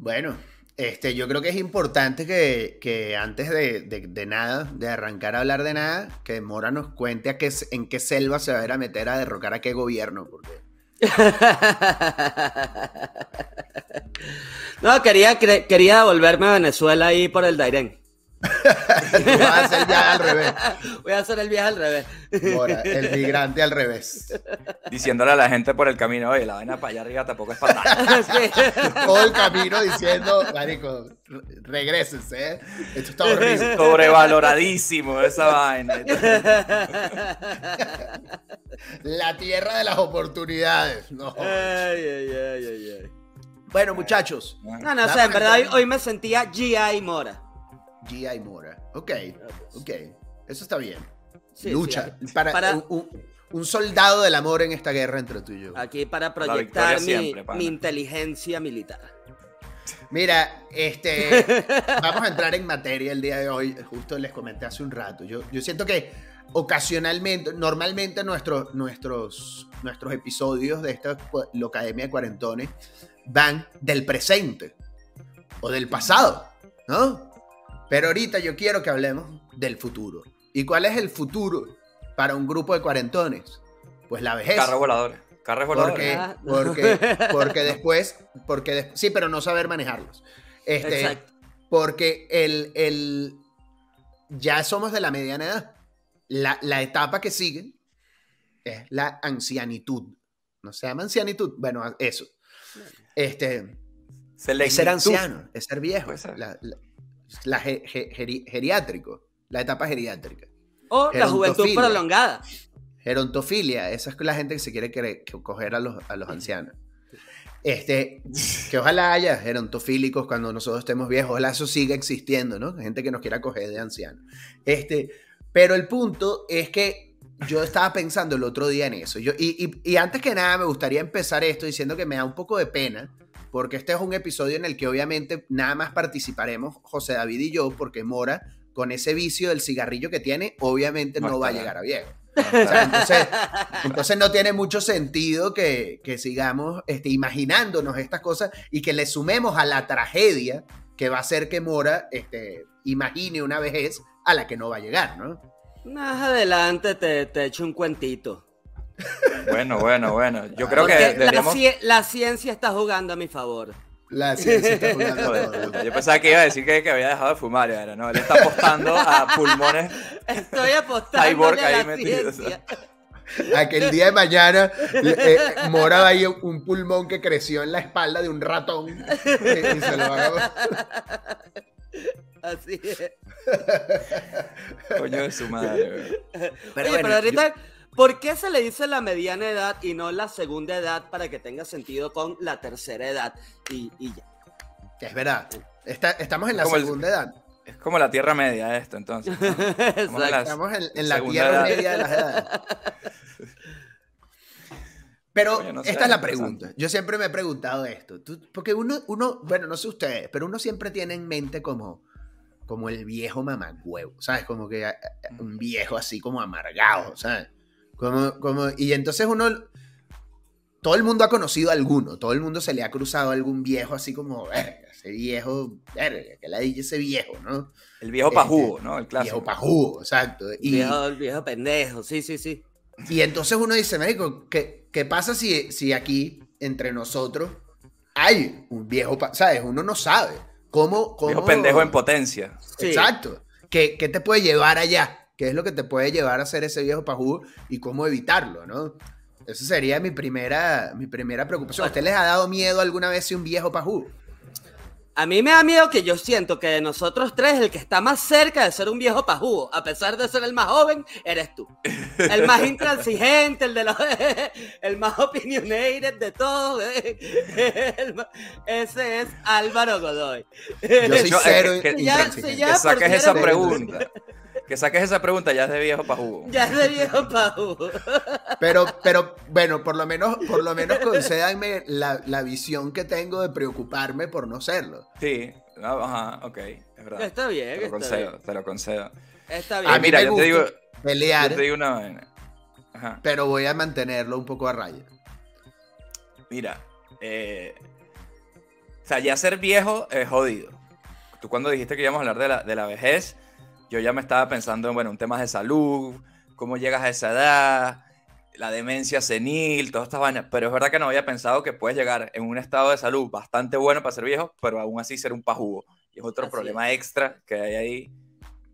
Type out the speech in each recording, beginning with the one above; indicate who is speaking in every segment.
Speaker 1: Bueno, este, yo creo que es importante que, antes de, nada, de arrancar a hablar de nada, que Mora nos cuente a qué, en qué selva se va a ir a meter a derrocar a qué gobierno. Porque...
Speaker 2: no, quería, quería volverme a Venezuela ahí por el Dairén.
Speaker 1: Voy a hacer el viaje al revés.
Speaker 2: Voy a hacer el viaje al revés.
Speaker 1: el migrante al revés.
Speaker 3: Diciéndole a la gente por el camino, oye, la vaina para allá arriba tampoco es para nada.
Speaker 1: Todo el camino diciendo, marico, regresense, ¿eh? Esto está horrible.
Speaker 3: Sobrevaloradísimo esa vaina.
Speaker 1: La tierra de las oportunidades. No. bueno, muchachos.
Speaker 2: No, no sé, en verdad hoy, hoy me sentía G.I. Mora.
Speaker 1: G.I. Mora. Ok, ok. Eso está bien. Lucha. para, Un, soldado del amor en esta guerra entre tú y yo.
Speaker 2: Aquí para proyectar mi, inteligencia militar.
Speaker 1: Mira, este, vamos a entrar en materia el día de hoy. Justo les comenté hace un rato. Yo, yo siento que ocasionalmente, normalmente nuestros, nuestros, nuestros episodios de esta Locademia de Cuarentones van del presente o del pasado, ¿no? Pero ahorita yo quiero que hablemos del futuro. ¿Y cuál es el futuro para un grupo de cuarentones? Pues la vejez.
Speaker 3: Carros voladores. Carros voladores.
Speaker 1: Porque, porque, porque después, porque sí, pero no saber manejarlos. Este, Exacto. Porque el, el, ya somos de la mediana edad. La, la etapa que sigue es la ancianitud. ¿No se llama ancianitud? Bueno, eso. Este, es ser anciano, es ser viejo. La, la geriátrico, la etapa geriátrica.
Speaker 2: O la juventud prolongada.
Speaker 1: Gerontofilia, esa es la gente que se quiere coger a los, a los ancianos. Este, que ojalá haya gerontofílicos cuando nosotros estemos viejos, ojalá eso siga existiendo, ¿no? Gente que nos quiera coger de ancianos. Este, pero el punto es que yo estaba pensando el otro día en eso. Yo, y, y antes que nada me gustaría empezar esto diciendo que me da un poco de pena porque este es un episodio en el que obviamente nada más participaremos José David y yo, porque Mora, con ese vicio del cigarrillo que tiene, obviamente no, va a llegar a viejo. entonces, no tiene mucho sentido que, sigamos este, imaginándonos estas cosas y que le sumemos a la tragedia que va a ser que Mora este, imagine una vejez a la que no va a llegar, ¿no?
Speaker 2: Más adelante te, te echo un cuentito.
Speaker 3: Bueno, bueno, bueno. Yo creo que
Speaker 2: la, ciencia está jugando a mi favor.
Speaker 1: La ciencia está jugando a mi favor.
Speaker 3: Yo pensaba que iba a decir que, había dejado de fumar, era, ¿no? Él está apostando a pulmones.
Speaker 2: Estoy apostando a la ciencia.
Speaker 1: A que el día de mañana eh, mora ahí un pulmón que creció en la espalda de un ratón eh, y se lo
Speaker 2: a... Así es.
Speaker 3: Coño de su madre.
Speaker 2: Pero, pero ahorita... ¿Por qué se le dice la mediana edad y no la segunda edad para que tenga sentido con la tercera edad? Y, ya.
Speaker 1: Es verdad. estamos en la segunda edad.
Speaker 3: Es como la tierra media esto, entonces.
Speaker 1: Estamos en, la tierra media de las edades. Pero esta es la pregunta. Yo siempre me he preguntado esto. porque uno, uno, bueno, no sé ustedes, pero uno siempre tiene en mente como, como el viejo mamagüevo, ¿sabes? Como que eh, eh, un viejo así como amargado, ¿sabes? Como, y entonces uno, todo el mundo ha conocido a alguno, todo el mundo se le ha cruzado a algún viejo así como, ese viejo, verga, que la dije ese viejo, ¿no?
Speaker 3: El viejo pajugo, este, ¿no? El clásico.
Speaker 1: Viejo pajugo, exacto.
Speaker 2: Y, viejo, el viejo pendejo, sí, sí, sí.
Speaker 1: Y entonces uno dice, médico, ¿qué, qué pasa si, si aquí, entre nosotros, hay un viejo, ¿sabes? Uno no sabe. ¿Cómo, cómo...
Speaker 3: Viejo pendejo en potencia.
Speaker 1: Exacto. ¿Qué, ¿Qué te puede llevar allá? Qué es lo que te puede llevar a ser ese viejo pajú y cómo evitarlo, ¿no? Esa sería mi primera, mi primera preocupación. ¿A usted les ha dado miedo alguna vez si un viejo pajú?
Speaker 2: A mí me da miedo que yo siento que de nosotros tres, el que está más cerca de ser un viejo pajú, a pesar de ser el más joven, eres tú. El más intransigente, el de los, el más opinionated de todos. ese es Álvaro Godoy.
Speaker 1: Yo soy cero.
Speaker 3: Que, saques esa pregunta que saques esa pregunta ya es de viejo pajugo.
Speaker 2: Ya es de viejo pajugo.
Speaker 1: Pero, pero bueno, por lo menos, por lo menos concédanme la, visión que tengo de preocuparme por no serlo.
Speaker 3: Sí, ajá, ok, es verdad.
Speaker 2: Está bien,
Speaker 3: te lo concedo, te lo concedo.
Speaker 2: Está bien.
Speaker 3: Ah, mira, yo te digo,
Speaker 1: pelear.
Speaker 3: Yo te digo una vaina.
Speaker 1: Ajá. Pero voy a mantenerlo un poco a raya.
Speaker 3: Mira, eh, sea, ya ser viejo es jodido. Tú cuando dijiste que íbamos a hablar de la, de la vejez, yo ya me estaba pensando en, bueno, un tema de salud, cómo llegas a esa edad, la demencia senil, todas estas vainas. Pero es verdad que no había pensado que puedes llegar en un estado de salud bastante bueno para ser viejo, pero aún así ser un pajugo. Y es otro
Speaker 2: Así
Speaker 3: problema extra que hay ahí.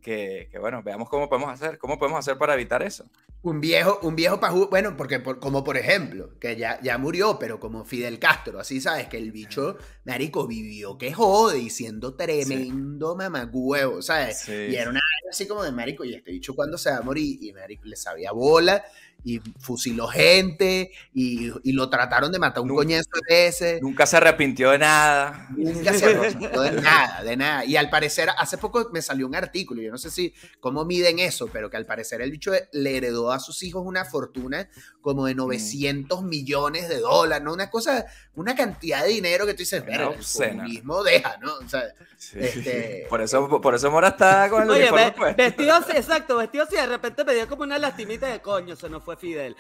Speaker 3: Que, que, bueno, veamos cómo podemos hacer, cómo podemos hacer para evitar eso.
Speaker 1: Un viejo, un viejo pajú, bueno, porque por- como por ejemplo, que ya, ya murió, pero como Fidel Castro, así sabes, que el bicho, marico, vivió que jode y siendo tremendo mamagüevo, ¿sabes?
Speaker 3: Sí,
Speaker 1: y era
Speaker 3: sí.
Speaker 1: una así como de marico, y este bicho cuando se va a morir, y marico, le sabía bola, y fusiló gente, y, y lo trataron de matar un
Speaker 3: Nunca-
Speaker 1: coñazo de ese.
Speaker 3: Nunca se arrepintió de nada.
Speaker 1: Nunca se arrepintió de nada, de nada. Y al parecer, hace poco me salió un artículo, yo no sé si cómo miden eso, pero que al parecer el bicho le heredó a sus hijos una fortuna como de
Speaker 3: Mm.
Speaker 1: 900 millones de dólares, ¿no? Una cosa, una cantidad de dinero que tú dices,
Speaker 3: Una
Speaker 1: "Verga, el comunismo deja, ¿no? O sea,
Speaker 3: Sí.
Speaker 1: Este-
Speaker 3: Por, eso, por eso Mora está con el
Speaker 2: Oye,
Speaker 3: uniforme
Speaker 2: ve-
Speaker 3: puesto.
Speaker 2: vestido así, exacto, vestido así, de repente me dio como una lastimita de coño, se nos fue Fidel.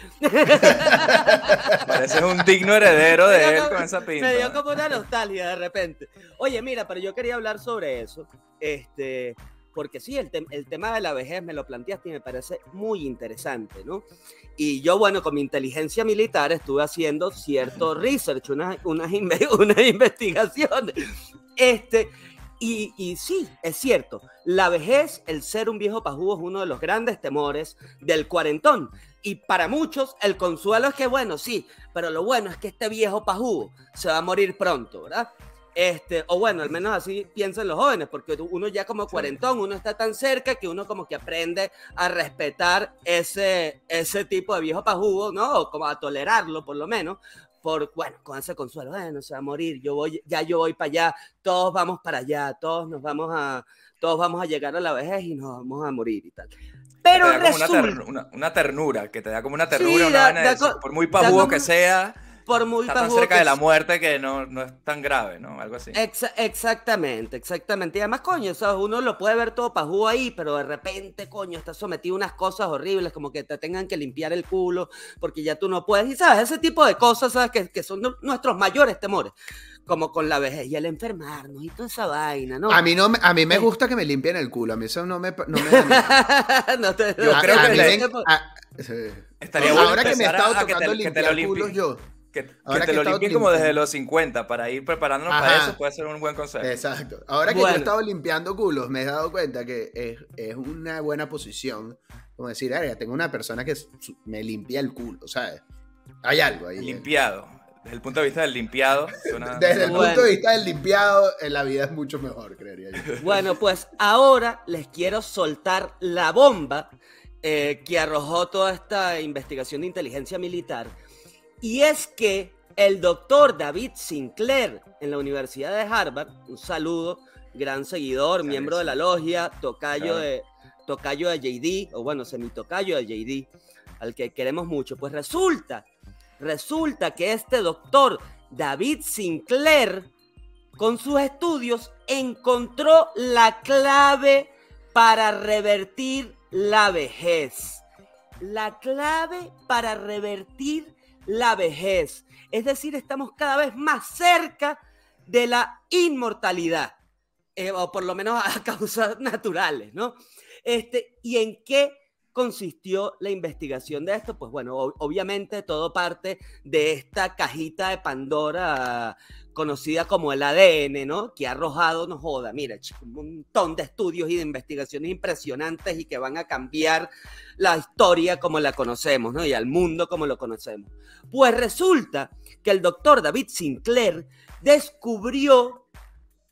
Speaker 3: Pareces un digno heredero de él
Speaker 2: como-
Speaker 3: con esa pinta.
Speaker 2: Me dio como una nostalgia de repente. Oye, mira, pero yo quería hablar sobre eso. Este, porque sí, el, tem- el tema de la vejez me lo planteaste y me parece muy interesante, ¿no? Y yo, bueno, con mi inteligencia militar estuve haciendo cierto research, unas, unas, inve- unas investigaciones. Este, y, y sí, es cierto, la vejez, el ser un viejo pajugo es uno de los grandes temores del cuarentón. Y para muchos el consuelo es que, bueno, sí, pero lo bueno es que este viejo pajugo se va a morir pronto, ¿verdad? Este, o bueno, al menos así piensan los jóvenes, porque uno ya como cuarentón, uno está tan cerca que uno como que aprende a respetar ese, ese tipo de viejo pajugo, ¿no? O como a tolerarlo por lo menos, por, bueno, con ese consuelo, bueno, se va a morir, yo voy, ya yo voy para allá, todos vamos para allá, todos nos vamos a, todos vamos a llegar a la vejez y nos vamos a morir y tal. Pero
Speaker 3: te da como una,
Speaker 2: resulta,
Speaker 3: ter- una- una ternura, que te da como una
Speaker 2: Sí,
Speaker 3: ternura, una
Speaker 2: da- da
Speaker 3: por muy pajugo
Speaker 2: como-
Speaker 3: que sea,
Speaker 2: por muy
Speaker 3: está tan cerca
Speaker 2: que
Speaker 3: de la muerte que no, no es tan grave, ¿no? Algo así.
Speaker 2: Exa- exactamente, exactamente. Y además, coño, ¿sabes? uno lo puede ver todo pajú ahí, pero de repente, coño, está sometido a unas cosas horribles, como que te tengan que limpiar el culo, porque ya tú no puedes. Y sabes, ese tipo de cosas, ¿sabes? Que, que son nu- nuestros mayores temores, como con la vejez y el enfermarnos y toda esa vaina, ¿no?
Speaker 1: a mí, no, me- a mí me gusta que me limpien el culo, a mí eso no me, no me da.
Speaker 2: No te-
Speaker 3: Yo
Speaker 1: A-
Speaker 3: creo
Speaker 1: a
Speaker 3: que
Speaker 1: mí
Speaker 3: le-
Speaker 1: me- a- sí.
Speaker 3: Estaría bueno
Speaker 1: Ahora que me he estado
Speaker 3: a que te-
Speaker 1: tocando
Speaker 3: que te
Speaker 1: limpiar
Speaker 3: lo
Speaker 1: culos yo.
Speaker 3: Que, que
Speaker 1: Ahora
Speaker 3: te
Speaker 1: que
Speaker 3: lo limpien como desde los 50 para ir preparándonos
Speaker 1: Ajá.
Speaker 3: para eso puede ser un buen consejo.
Speaker 1: Exacto. Ahora que yo he estado limpiando culos, me he dado cuenta que es, es una buena posición. Como decir, "Ah, ya tengo una persona que me limpia el culo, ¿sabes? Hay algo ahí.
Speaker 3: Limpiado. Desde el punto de vista del limpiado, suena-
Speaker 1: Desde el
Speaker 2: Bueno.
Speaker 1: punto de vista del limpiado, en la vida es mucho mejor, creería yo.
Speaker 2: Bueno, pues ahora les quiero soltar la bomba eh, que arrojó toda esta investigación de inteligencia militar. Y es que el doctor David Sinclair en la Universidad de Harvard, un saludo, gran seguidor,
Speaker 3: Claro,
Speaker 2: miembro de la logia, tocayo,
Speaker 3: Claro.
Speaker 2: de, tocayo de JD, o bueno, semitocayo de JD, al que queremos mucho. Pues resulta, resulta que este doctor David Sinclair con sus estudios encontró la clave para revertir la vejez. La clave para revertir la vejez. Es decir, estamos cada vez más cerca de la inmortalidad, eh, o por lo menos a causas naturales, ¿no? Este, ¿Y en qué consistió la investigación de esto? Pues bueno, ob- obviamente todo parte de esta cajita de Pandora conocida como el ADN, ¿no? Que ha arrojado, no joda, mira, un montón de estudios y de investigaciones impresionantes y que van a cambiar la historia como la conocemos, ¿no? Y al mundo como lo conocemos. Pues resulta que el doctor David Sinclair descubrió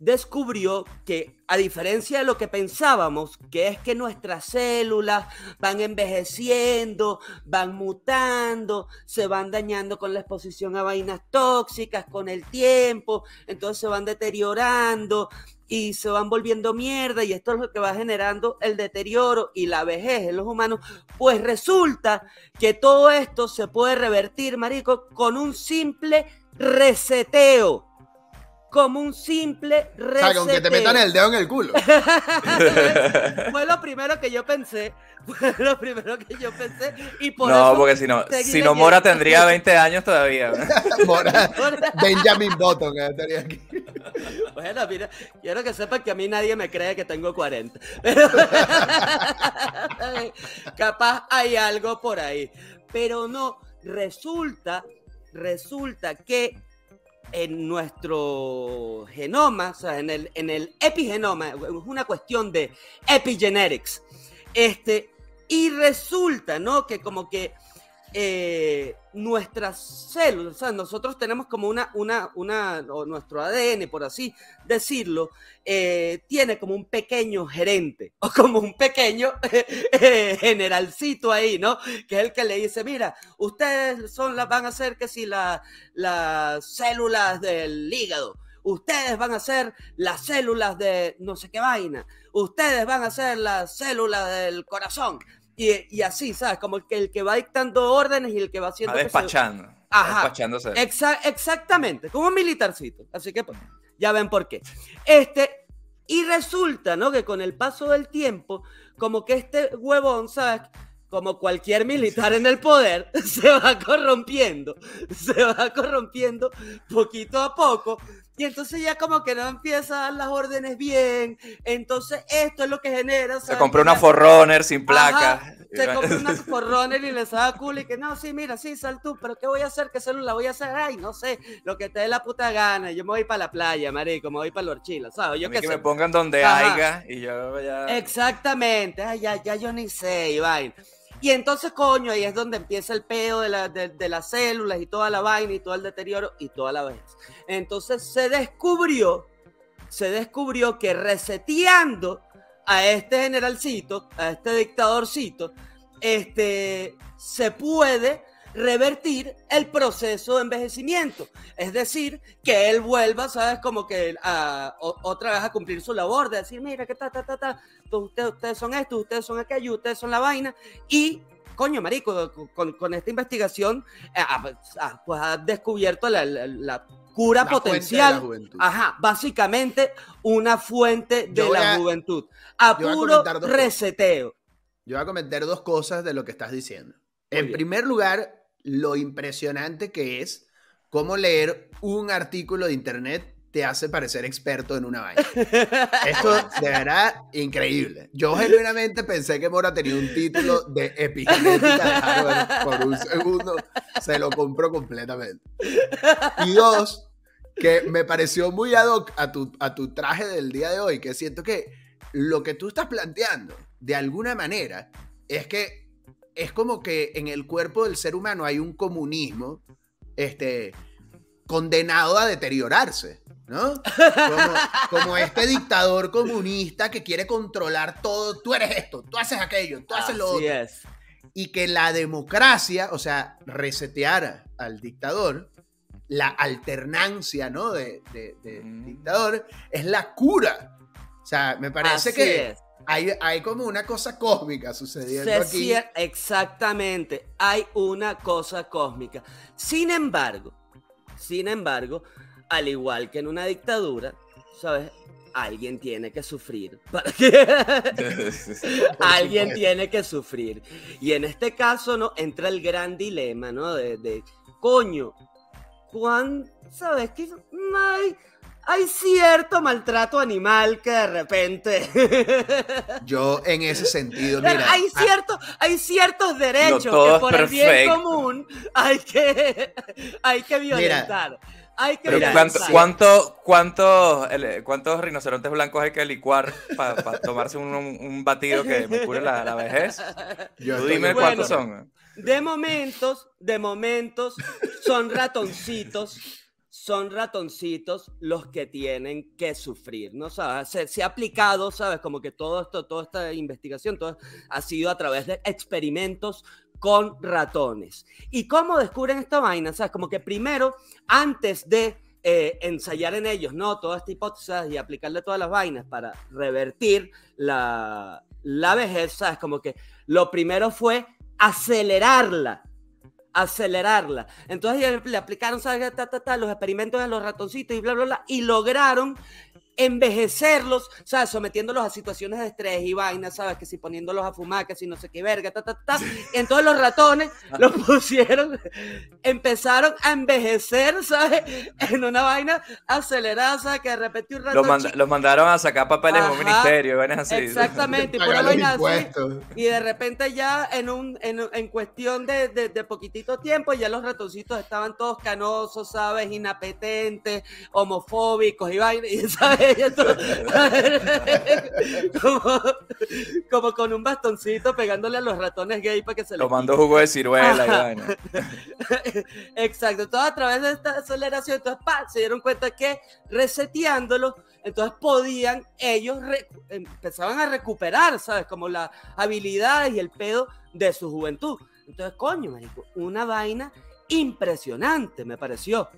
Speaker 2: descubrió que a diferencia de lo que pensábamos, que es que nuestras células van envejeciendo, van mutando, se van dañando con la exposición a vainas tóxicas con el tiempo, entonces se van deteriorando y se van volviendo mierda y esto es lo que va generando el deterioro y la vejez en los humanos, pues resulta que todo esto se puede revertir, marico, con un simple reseteo como un simple
Speaker 1: O sea, con que te metan el dedo en el culo.
Speaker 2: Fue lo primero que yo pensé. Fue lo primero que yo pensé. Y por
Speaker 3: no,
Speaker 2: eso
Speaker 3: porque si no, si no Mora tendría 20 años todavía.
Speaker 1: Mora- Benjamin Button estaría aquí.
Speaker 2: Bueno, mira, quiero que sepan que a mí nadie me cree que tengo 40. Pero capaz hay algo por ahí. Pero no, resulta, resulta que en nuestro genoma, o sea, en el, en el epigenoma, es una cuestión de epigenetics. Este, y resulta, ¿no? Que como que eh, nuestras células, o sea, nosotros tenemos como una, una, una, o nuestro ADN, por así decirlo, eh, tiene como un pequeño gerente, o como un pequeño eh, generalcito ahí, ¿no? Que es el que le dice, mira, ustedes son las, van a ser que si la- las células del hígado, ustedes van a ser las células de no sé qué vaina, ustedes van a ser las células del corazón. Y, y así, ¿sabes? Como que, el que va dictando órdenes y el que va haciendo... Se-
Speaker 3: despachando. está
Speaker 2: Ajá.
Speaker 3: Despachándose.
Speaker 2: Exa- exactamente, como un militarcito. Así que pues, ya ven por qué. Este, y resulta, ¿no? Que con el paso del tiempo, como que este huevón, ¿sabes? Como cualquier militar en el poder, se va corrompiendo, se va corrompiendo poquito a poco. Y entonces ya como que no empieza a dar las órdenes bien. Entonces esto es lo que genera.
Speaker 3: Se compró
Speaker 2: Que
Speaker 3: una Forerunner sin
Speaker 2: Ajá,
Speaker 3: placa.
Speaker 2: se compra una forroner y le saca culo y que no, sí, mira, sí, sal tú, pero ¿qué voy a hacer? ¿Qué célula voy a hacer? Ay, no sé, lo que te dé la puta gana. Yo me voy para la playa, marico, me voy para los chilas, ¿sabes? Yo
Speaker 3: A mí
Speaker 2: qué
Speaker 3: que
Speaker 2: sé.
Speaker 3: me pongan donde
Speaker 2: Ajá.
Speaker 3: haya y yo ya.
Speaker 2: Exactamente, ay, ya, ya yo ni sé, vaina. Y entonces, coño, ahí es donde empieza el pedo de, la- de las células y toda la vaina y todo el deterioro y toda la vez. Entonces se descubrió, se descubrió que reseteando a este generalcito, a este dictadorcito, este, se puede revertir el proceso de envejecimiento. Es decir, que él vuelva, ¿sabes? Como que a- o- otra vez a cumplir su labor, de decir, mira, que ta, ta, ta, ta, ustedes, ustedes son esto, ustedes son aquello, ustedes son la vaina. Y, coño, marico, con, con esta investigación, eh, pues, ha descubierto la, la- la cura
Speaker 1: La fuente de la
Speaker 2: potencial. Ajá, básicamente una fuente de la
Speaker 1: a-
Speaker 2: juventud. A puro
Speaker 1: cosas.
Speaker 2: reseteo.
Speaker 1: Yo voy a comentar dos cosas de lo que estás diciendo.
Speaker 2: Muy
Speaker 1: en
Speaker 2: bien.
Speaker 1: primer lugar, lo impresionante que es cómo leer un artículo de internet te hace parecer experto en una vaina. Esto de verdad increíble. Yo genuinamente pensé que Mora tenía un título de epigenética de Harvard por un segundo. Se lo compró completamente. Y dos, que me pareció muy ad hoc a tu, a tu traje del día de hoy, que siento que lo que tú estás planteando, de alguna manera, es que es como que en el cuerpo del ser humano hay un comunismo este, condenado a deteriorarse, ¿no? Como, como este dictador comunista que quiere controlar todo. Tú eres esto, tú haces aquello, tú haces lo
Speaker 2: Así
Speaker 1: otro.
Speaker 2: es.
Speaker 1: Y que la democracia, o sea, resetear al dictador, la alternancia, ¿no? De, de- de
Speaker 3: Mm.
Speaker 1: dictador, es la cura. O sea, me parece
Speaker 2: Así
Speaker 1: que
Speaker 2: es.
Speaker 1: Hay, hay como una cosa cósmica sucediendo
Speaker 2: Se
Speaker 1: aquí.
Speaker 2: cier- exactamente, hay una cosa cósmica. Sin embargo, sin embargo, al igual que en una dictadura, ¿sabes? Alguien tiene que sufrir. Para que... Alguien tiene que sufrir. Y en este caso, ¿no? Entra el gran dilema, ¿no? De, de, coño, ¿cuán, sabes qué? Hay, hay cierto maltrato animal que de repente...
Speaker 1: Yo en ese sentido, mira,
Speaker 2: hay,
Speaker 1: ah,
Speaker 2: cierto, hay ciertos derechos que por el bien común hay que, hay que violentar. hay que
Speaker 3: Pero
Speaker 1: Mira,
Speaker 3: ¿cuánto,
Speaker 2: violentar.
Speaker 3: cuánto, cuánto- el- ¿cuántos rinocerontes blancos hay que licuar para tomarse un, batido que me cure la, la vejez?
Speaker 1: yo
Speaker 3: Tú
Speaker 1: estoy
Speaker 3: dime
Speaker 2: Bueno.
Speaker 3: cuántos son.
Speaker 2: De momentos, de momentos, son ratoncitos, son ratoncitos los que tienen que sufrir, ¿no? ¿Sabes? Se, se ha aplicado, ¿sabes? Como que todo esto, toda esta investigación, todo ha sido a través de experimentos con ratones. ¿Y cómo descubren esta vaina? ¿Sabes? Como que primero, antes de eh, ensayar en ellos, ¿no? Toda esta hipótesis y aplicarle todas las vainas para revertir la, la vejez, ¿sabes? Como que lo primero fue acelerarla, acelerarla. Entonces le aplicaron. Ta, ta, ta, los experimentos a los ratoncitos y bla, bla, bla, y lograron envejecerlos, ¿sabes? Sometiéndolos a situaciones de estrés y vainas, ¿sabes? Que si poniéndolos a fumar, que si no sé qué verga, ta, ta, ta. Y entonces los ratones los pusieron, empezaron a envejecer, ¿sabes? En una vaina acelerada, ¿sabes? Que de repente un ratón...
Speaker 3: Los, manda-
Speaker 2: chi-
Speaker 3: los mandaron a sacar papeles en un ministerio, vainas así.
Speaker 2: Exactamente, y pura vaina así. Y de repente ya en, un, en, en cuestión de, de, de poquitito tiempo, ya los ratoncitos estaban todos canosos, ¿sabes? Inapetentes, homofóbicos y vaina, y, ¿sabes? Como, como con un bastoncito pegándole a los ratones gay para que se les
Speaker 3: Tomando jugo de ciruela y
Speaker 2: Ajá.
Speaker 3: vaina.
Speaker 2: Exacto, todo a través de esta aceleración, entonces ¡pa! se dieron cuenta que reseteándolo, entonces podían ellos, empezaban a recuperar, ¿sabes? Como las habilidades y el pedo de su juventud. Entonces, coño, marico, una vaina impresionante, me pareció.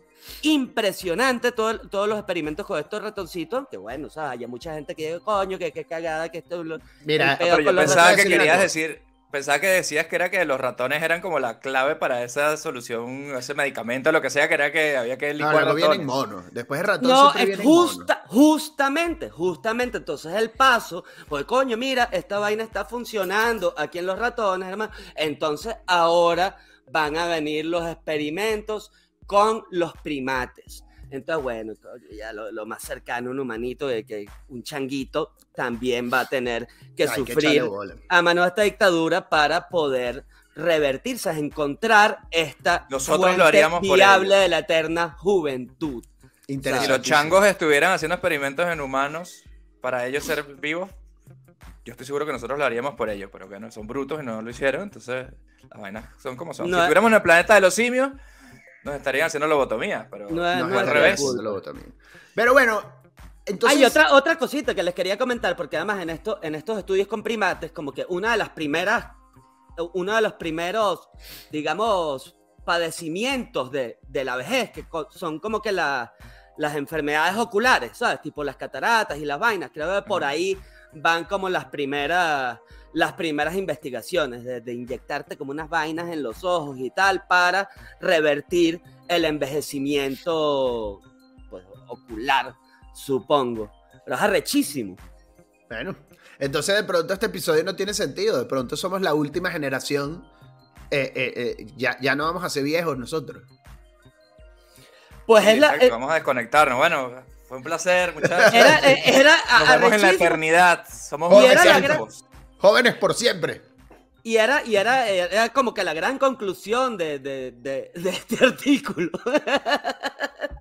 Speaker 2: Impresionante todo- todos los experimentos con estos ratoncitos, que bueno, o sea, hay mucha gente que dice, coño, que, que cagada, que esto... lo-
Speaker 1: Mira,
Speaker 2: pedo
Speaker 3: Pero yo pensaba que querías decir, pensaba que decías que era que los ratones eran como la clave para esa solución, ese medicamento, lo que sea, que era que había que
Speaker 1: no,
Speaker 3: licuar
Speaker 1: luego
Speaker 3: ratones.
Speaker 1: vienen monos. Después el ratón
Speaker 2: No,
Speaker 1: siempre
Speaker 2: es
Speaker 1: viene en mono.
Speaker 2: justa, justamente, justamente. Entonces el paso, pues coño, mira, esta vaina está funcionando aquí en los ratones, hermano. Entonces ahora van a venir los experimentos con los primates. Entonces, bueno, ya lo, lo más cercano a un humanito de que un changuito también va a tener que
Speaker 1: que
Speaker 2: sufrir a mano de esta dictadura para poder revertirse, encontrar esta
Speaker 3: Nosotros lo haríamos
Speaker 2: viable de la eterna juventud.
Speaker 3: Si
Speaker 1: Interesante.
Speaker 3: los changos estuvieran haciendo experimentos en humanos para ellos ser vivos, yo estoy seguro que nosotros lo haríamos por ellos, pero que no son brutos y no lo hicieron, entonces las vainas son como son.
Speaker 2: No
Speaker 3: si estuviéramos en el planeta de los simios, nos estarían haciendo lobotomía, pero
Speaker 2: No es-
Speaker 1: No,
Speaker 2: no
Speaker 3: al revés.
Speaker 1: lobotomía. Pero bueno, entonces.
Speaker 2: Hay otra, otra cosita que les quería comentar, porque además en, esto, en estos estudios con primates, como que una de las primeras, uno de los primeros, digamos, padecimientos de, de la vejez, que son como que la- las enfermedades oculares, ¿sabes? Tipo las cataratas y las vainas. Creo que por ahí van como las primeras, las primeras investigaciones, de, de inyectarte como unas vainas en los ojos y tal, para revertir el envejecimiento pues, ocular supongo. Pero es arrechísimo.
Speaker 1: Bueno, entonces de pronto este episodio no tiene sentido. De pronto somos la última generación. Eh, eh, eh, ya, ya no vamos a ser viejos nosotros.
Speaker 2: Pues
Speaker 3: Sí,
Speaker 2: es la.
Speaker 3: vamos a desconectarnos. Bueno, fue un placer, muchachos.
Speaker 2: Era, eh, era a-
Speaker 3: Nos vemos en la eternidad. Somos tiempos.
Speaker 1: Jóvenes por siempre.
Speaker 2: Y era, y era, era como que la gran conclusión de, de, de- de este artículo.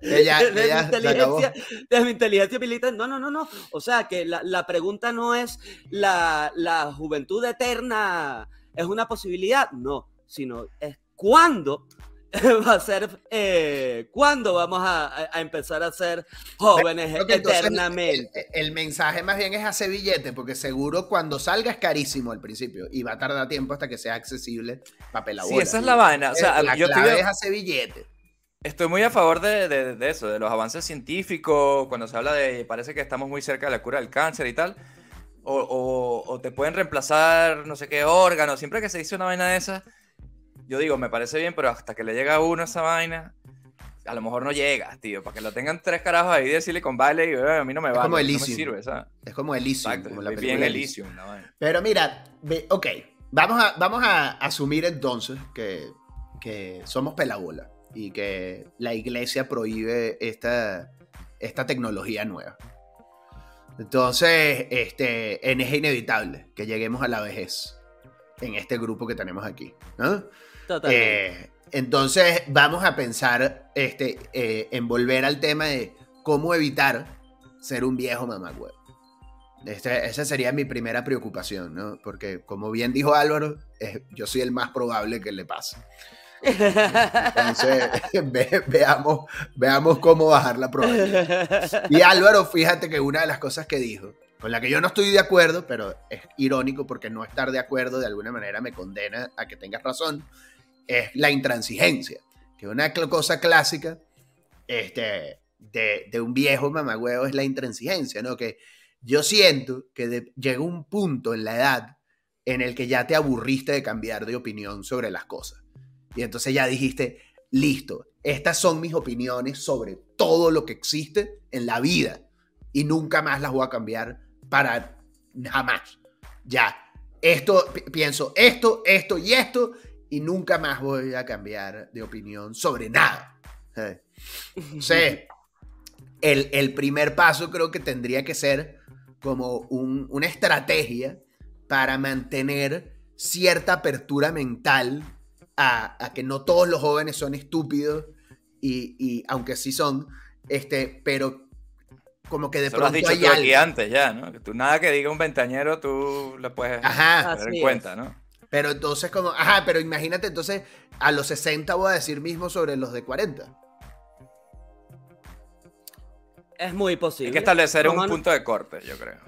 Speaker 2: De,
Speaker 1: que
Speaker 2: mi inteligencia, de mi inteligencia militar. No, no, no, no. O sea, que la, la pregunta no es la, la juventud eterna es una posibilidad, no, sino es cuándo va a ser, eh, cuándo vamos a, a- a empezar a ser jóvenes
Speaker 1: entonces
Speaker 2: eternamente.
Speaker 1: El, el mensaje más bien es hacer billete, porque seguro cuando salga es carísimo al principio y va a tardar tiempo hasta que sea accesible papel a
Speaker 3: Sí, esa es la vaina. O sea,
Speaker 1: la
Speaker 3: yo
Speaker 1: clave
Speaker 3: estoy,
Speaker 1: es hacer billete.
Speaker 3: estoy muy a favor de, de- de eso, de los avances científicos, cuando se habla de, parece que estamos muy cerca de la cura del cáncer y tal, o, o- o te pueden reemplazar no sé qué órgano, siempre que se dice una vaina de esa, yo digo, me parece bien, pero hasta que le llega a uno esa vaina, a lo mejor no llega, tío, para que lo tengan tres carajos ahí de Silicon Valley, eh, a mí no me
Speaker 1: Es
Speaker 3: vale,
Speaker 1: como
Speaker 3: no me sirve, ¿sabes?
Speaker 1: Es como Elysium.
Speaker 3: Exacto,
Speaker 1: como la
Speaker 3: bien
Speaker 1: Elysium.
Speaker 3: Vaina.
Speaker 1: Pero mira, ok, vamos a, vamos a asumir entonces que, que somos pelabola y que la iglesia prohíbe esta, esta tecnología nueva. Entonces, este, en- es inevitable que lleguemos a la vejez en este grupo que tenemos aquí. ¿no?
Speaker 2: Totalmente.
Speaker 1: Eh, entonces, vamos a pensar este, eh, en volver al tema de cómo evitar ser un viejo mamagüey. Este, esa sería mi primera preocupación, ¿no? Porque, como bien dijo Álvaro, eh, yo soy el más probable que le pase. Entonces, ve- veamos, veamos cómo bajar la probabilidad. Y Álvaro, fíjate que una de las cosas que dijo, con la que yo no estoy de acuerdo, pero es irónico porque no estar de acuerdo de alguna manera me condena a que tengas razón, es la intransigencia, que una cosa clásica este, de, de un viejo mamagüeo es la intransigencia, ¿no? Que yo siento que llega un punto en la edad en el que ya te aburriste de cambiar de opinión sobre las cosas. Y entonces ya dijiste, listo, estas son mis opiniones sobre todo lo que existe en la vida y nunca más las voy a cambiar para jamás. Ya, esto, pienso esto, esto y esto y nunca más voy a cambiar de opinión sobre nada. Sí. el, el primer paso creo que tendría que ser como una estrategia para mantener cierta apertura mental a, que no todos los jóvenes son estúpidos y, aunque sí son, este, pero como que de
Speaker 3: pronto lo has dicho tú aquí antes ya, ¿no? Que tú nada que diga un ventañero tú lo puedes tener en cuenta, ¿no?
Speaker 1: Pero entonces como, ajá, pero imagínate entonces a los 60 voy a decir mismo sobre los de 40.
Speaker 2: Es muy posible.
Speaker 3: Hay que establecer un punto de corte, yo creo.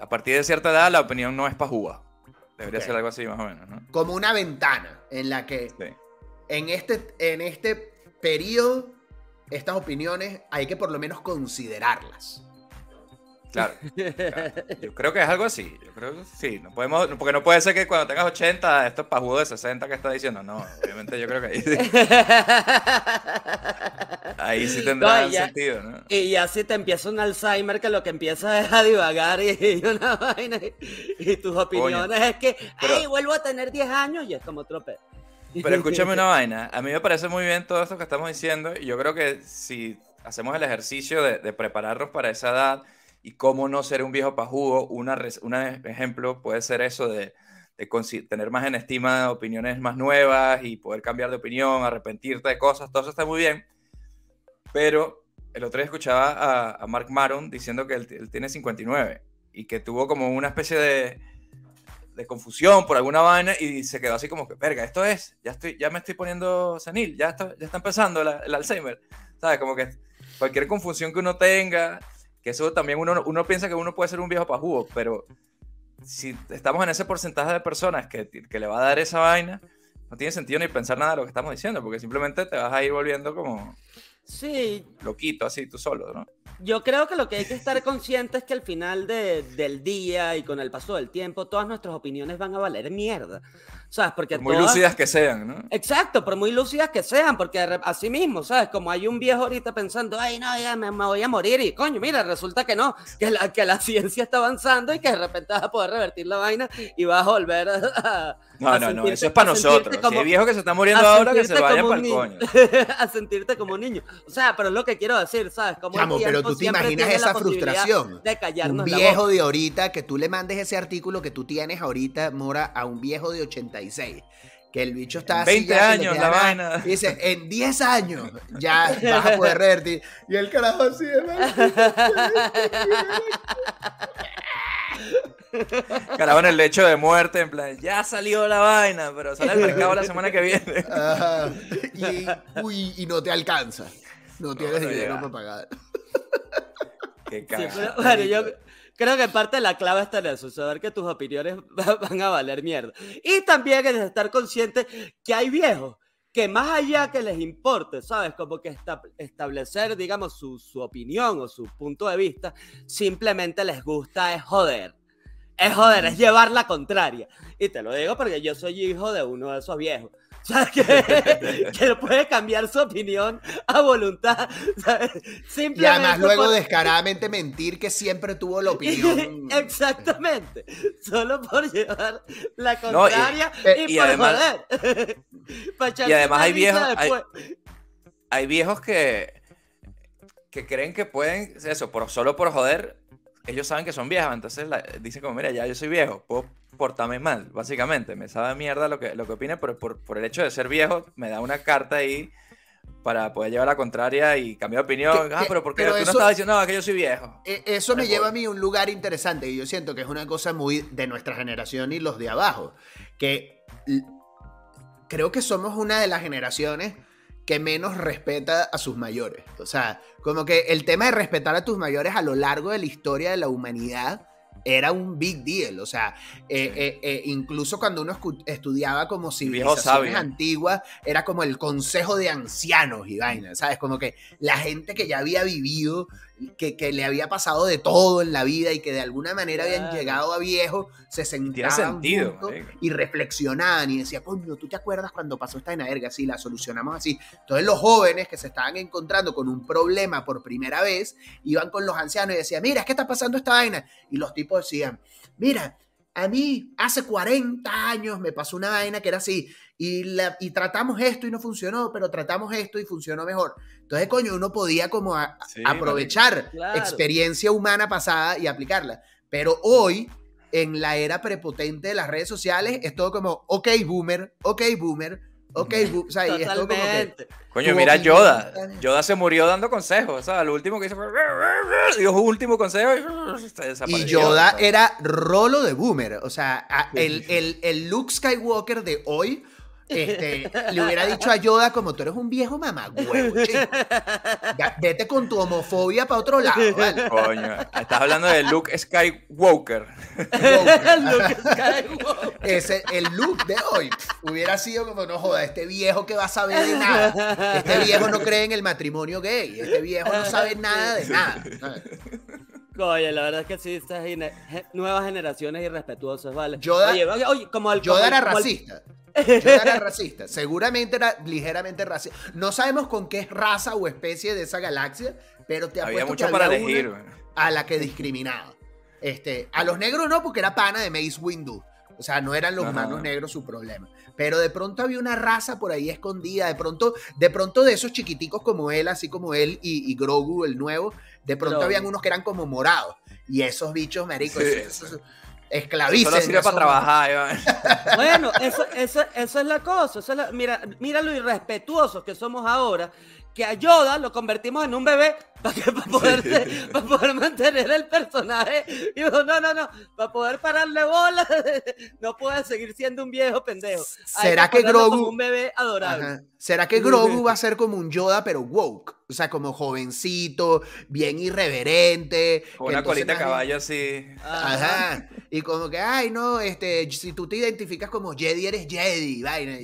Speaker 3: A partir de cierta edad la opinión no es para jugar. Debería ser algo así más o menos, ¿no?
Speaker 1: Como una ventana en la que en, este, en este periodo estas opiniones hay que por lo menos considerarlas.
Speaker 3: Claro, Yo creo que es algo así. Yo creo que sí. No podemos, porque no puede ser que cuando tengas 80, esto es jugo de 60 que está diciendo. No, obviamente yo creo que ahí sí. ahí sí tendrá sentido, ¿no?
Speaker 2: Y ya si te empieza un Alzheimer que lo que empieza es a divagar y, una vaina. Y, tus opiniones es que, ay, vuelvo a tener 10 años y es como trope.
Speaker 3: Pero escúchame una vaina. A mí me parece muy bien todo esto que estamos diciendo. Y yo creo que si hacemos el ejercicio de, de prepararnos para esa edad y cómo no ser un viejo pajugo. Un ejemplo puede ser eso de, tener más en estima opiniones más nuevas y poder cambiar de opinión, arrepentirte de cosas, todo eso está muy bien. Pero el otro día escuchaba a, Mark Maron diciendo que él, tiene 59 y que tuvo como una especie de, confusión por alguna vaina y se quedó así como que, verga, esto es, ya, estoy, ya me estoy poniendo senil, ya está, ya está empezando el Alzheimer. ¿Sabes? Como que cualquier confusión que uno tenga, que eso también uno, uno piensa que uno puede ser un viejo pajugo, pero si estamos en ese porcentaje de personas que, que le va a dar esa vaina, no tiene sentido ni pensar nada de lo que estamos diciendo, porque simplemente te vas a ir volviendo como
Speaker 2: Sí.
Speaker 3: Loquito, así, tú solo, ¿no?
Speaker 2: Yo creo que lo que hay que estar consciente es que al final del día y con el paso del tiempo, todas nuestras opiniones van a valer mierda. ¿Sabes? Porque
Speaker 3: por muy lúcidas que sean, ¿no?
Speaker 2: Exacto, por muy lúcidas que sean, porque así mismo, ¿sabes? Como hay un viejo ahorita pensando, ay, no, ya me, voy a morir, y coño, mira, resulta que no, que la, que la ciencia está avanzando y que de repente vas a poder revertir la vaina y vas a volver a.
Speaker 3: No, no, no, eso es para nosotros. Como, si hay viejo que se está muriendo ahora, que se vaya para el coño.
Speaker 2: a sentirte como un niño. O sea, pero es lo que quiero decir, ¿sabes? Como
Speaker 1: Chamo, pero tú te imaginas esa frustración.
Speaker 2: De callarnos
Speaker 1: un viejo de ahorita, que tú le mandes ese artículo que tú tienes ahorita, Mora, a un viejo de 86 que el bicho está
Speaker 3: así. 20 años la vaina.
Speaker 1: dice, en 10 años ya vas a poder revertir. Y el carajo así de
Speaker 3: Carajo en el lecho de muerte, en plan, ya salió la vaina, pero sale al mercado la semana que viene.
Speaker 1: Y, uy, y no te alcanza. No tienes dinero para pagar.
Speaker 3: Qué cagada.
Speaker 2: bueno, yo creo que parte de la clave está en eso, saber que tus opiniones van a valer mierda. Y también es estar consciente que hay viejos que más allá que les importe, ¿sabes? Como que establecer, digamos, su, su, opinión o su punto de vista, simplemente les gusta es joder. Es joder, es llevar la contraria. Y te lo digo porque yo soy hijo de uno de esos viejos. ¿Sabes? Que, que puede cambiar su opinión a voluntad.
Speaker 1: Simplemente y además luego descaradamente mentir que siempre tuvo la opinión.
Speaker 2: Exactamente. Solo por llevar la contraria y, por
Speaker 3: además, joder. y además hay viejos, hay, viejos que, que creen que pueden, eso, por, solo por joder, ellos saben que son viejos, entonces dicen como, mira, ya yo soy viejo, puedo portarme mal, básicamente. Me sabe mierda lo que, lo que opine, pero por, por, el hecho de ser viejo, me da una carta ahí para poder llevar la contraria y cambiar de opinión. ah, pero porque tú no estabas diciendo que yo soy viejo.
Speaker 1: E, eso me lleva a mí a un lugar interesante y yo siento que es una cosa muy de nuestra generación y los de abajo, que creo que somos una de las generaciones que menos respeta a sus mayores. O sea, como que el tema de respetar a tus mayores a lo largo de la historia de la humanidad era un big deal. O sea, eh,
Speaker 3: Sí.
Speaker 1: eh, eh, incluso cuando uno estudiaba como civilizaciones antiguas, era como el consejo de ancianos y ¿sabes? Como que la gente que ya había vivido, que, que le había pasado de todo en la vida y que de alguna manera habían llegado a viejo, se sentaban
Speaker 3: sentido.
Speaker 1: y reflexionaban y decían, coño, ¿tú te acuerdas cuando pasó esta verga? Sí, la solucionamos así. Entonces los jóvenes que se estaban encontrando con un problema por primera vez, iban con los ancianos y decían, mira, ¿qué está pasando esta vaina? Y los tipos decían, mira, a mí hace 40 años me pasó una vaina que era así, y, la- y tratamos esto y no funcionó, pero tratamos esto y funcionó mejor. Entonces, coño, uno podía como a-
Speaker 3: Sí,
Speaker 1: aprovechar
Speaker 2: Claro.
Speaker 1: experiencia humana pasada y aplicarla. Pero hoy, en la era prepotente de las redes sociales, es todo como, ok, boomer, ok, boomer, ok. O sea, y es todo como que,
Speaker 2: Totalmente.
Speaker 3: Coño, mira Yoda. Yoda se murió dando consejos. O sea, lo último que hizo fue. Dijo un último consejo y se
Speaker 1: Y. Yoda era rolo de boomer. O sea, el, el, el Luke Skywalker de hoy este, le hubiera dicho a Yoda como tú eres un viejo mamagüevo, chico. Ya, Vete con tu homofobia para otro lado, ¿vale?
Speaker 3: Coño, estás hablando de Luke Skywalker.
Speaker 2: Luke Skywalker.
Speaker 1: Ese, el look de hoy pf, hubiera sido como, no joda, este viejo que va a saber de nada. Este viejo no cree en el matrimonio gay. Este viejo no sabe nada de nada.
Speaker 2: Oye, la verdad es que sí, estas nuevas generaciones irrespetuosas, ¿vale?
Speaker 1: Yoda-
Speaker 2: oye, como el. como
Speaker 1: Yoda
Speaker 2: el-
Speaker 1: era
Speaker 2: como el-
Speaker 1: Yoda era racista. Seguramente era ligeramente racista. No sabemos con qué raza o especie de esa galaxia, pero te
Speaker 3: Había mucho
Speaker 1: que
Speaker 3: para
Speaker 1: había
Speaker 3: elegir.
Speaker 1: una a la que discriminaba. Este, a los negros no, porque era pana de Mace Windu. O sea, no eran los
Speaker 3: Ajá.
Speaker 1: humanos negros su problema. Pero de pronto había una raza por ahí escondida. De pronto, de pronto de esos chiquiticos como él, así como él y, y Grogu, el nuevo, de pronto
Speaker 2: Grogu.
Speaker 1: habían unos que eran como morados. Y esos bichos, marico,
Speaker 3: Sí.
Speaker 1: Esclavicen.
Speaker 3: Solo sirve para trabajar. Iván.
Speaker 2: Bueno, eso, eso, eso es la cosa. eso es la- mira, mira lo irrespetuosos que somos ahora, que a Yoda lo convertimos en un bebé para, que, para, poder, para poder mantener el personaje. Y digo, no, no, no, para poder pararle bola, no puede seguir siendo un viejo pendejo. Hay
Speaker 1: ¿Será que Grogu-
Speaker 2: como un bebé adorable?
Speaker 1: Ajá. ¿Será que Grogu va a ser como un Yoda, pero woke? O sea, como jovencito, bien irreverente.
Speaker 3: Con una colita de caballo así.
Speaker 1: Ajá. Y como que, ay, no, este, si tú te identificas como Jedi, eres Jedi, vaina.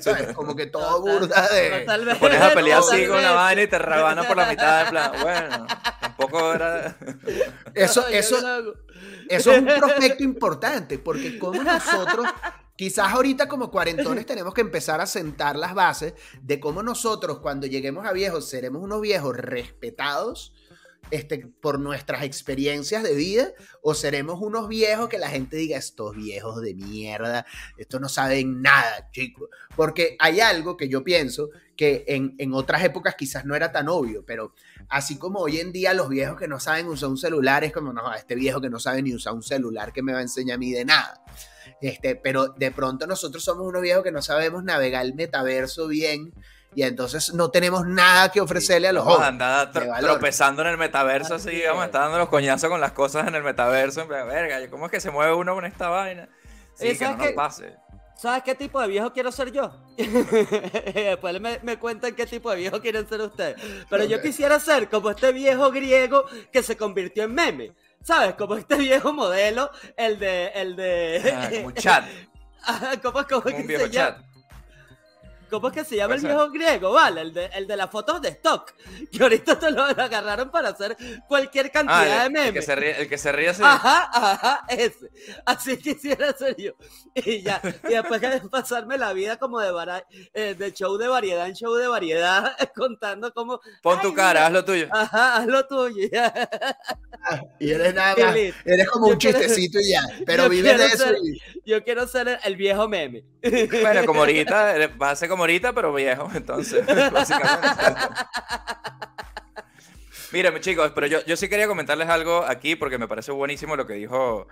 Speaker 1: ¿Sabes? Como que todo
Speaker 2: Total-
Speaker 1: burda de.
Speaker 3: Te pones a pelear así con una
Speaker 2: totalmente.
Speaker 3: vaina y te rabanan por la mitad. En plan, bueno, tampoco era.
Speaker 1: Eso, eso, eso es un prospecto importante, porque como nosotros, quizás ahorita como cuarentones tenemos que empezar a sentar las bases de cómo nosotros cuando lleguemos a viejos seremos unos viejos respetados este, por nuestras experiencias de vida o seremos unos viejos que la gente diga estos viejos de mierda, estos no saben nada, chicos. Porque hay algo que yo pienso que en, en otras épocas quizás no era tan obvio, pero así como hoy en día los viejos que no saben usar un celular es como, no, este viejo que no sabe ni usar un celular que me va a enseñar a mí de nada. Este, pero de pronto nosotros somos unos viejos que no sabemos navegar el metaverso bien y entonces no tenemos nada que ofrecerle a los jóvenes.
Speaker 3: andar tro- tropezando en el metaverso así,
Speaker 2: Así
Speaker 3: vamos a
Speaker 2: es.
Speaker 3: estar dando los coñazos con las cosas en el metaverso. En plan, verga, ¿cómo es que se mueve uno con esta vaina? Sí, que no
Speaker 2: ¿sabes
Speaker 3: nos pase.
Speaker 2: ¿Sabes qué tipo de viejo quiero ser yo? Después me, me cuentan qué tipo de viejo quieren ser ustedes. Pero yo quisiera ser como este viejo griego que se convirtió en meme. ¿Sabes? Como este viejo modelo, el de... El de...
Speaker 3: Ah, como un chat,
Speaker 2: Ajá, ¿Cómo, cómo
Speaker 3: como
Speaker 2: que
Speaker 3: un viejo
Speaker 2: se llama?
Speaker 3: chat.
Speaker 2: ¿Cómo es que se llama el viejo griego? Vale, el de, el de las fotos de stock. Que ahorita te lo agarraron para hacer cualquier cantidad
Speaker 3: Ah,
Speaker 2: de memes.
Speaker 3: el que se ríe, el que se ríe así.
Speaker 2: Ajá, ajá, ese. Así quisiera ser yo. Y ya, y después de pasarme la vida como de, vara- eh, de show de variedad en show de variedad, contando como,
Speaker 3: Pon tu cara,
Speaker 2: mira.
Speaker 3: haz lo tuyo.
Speaker 2: ajá, haz lo tuyo. ya.
Speaker 1: Y eres nada más, eres como
Speaker 2: Yo
Speaker 1: un
Speaker 2: quiero-
Speaker 1: chistecito y ya, pero vives de eso.
Speaker 2: ser-
Speaker 1: y-
Speaker 2: Yo quiero ser el, el viejo meme.
Speaker 3: Bueno, como ahorita, va a ser como ahorita, pero viejo, entonces. Miren, chicos, pero yo, yo sí quería comentarles algo aquí porque me parece buenísimo lo que dijo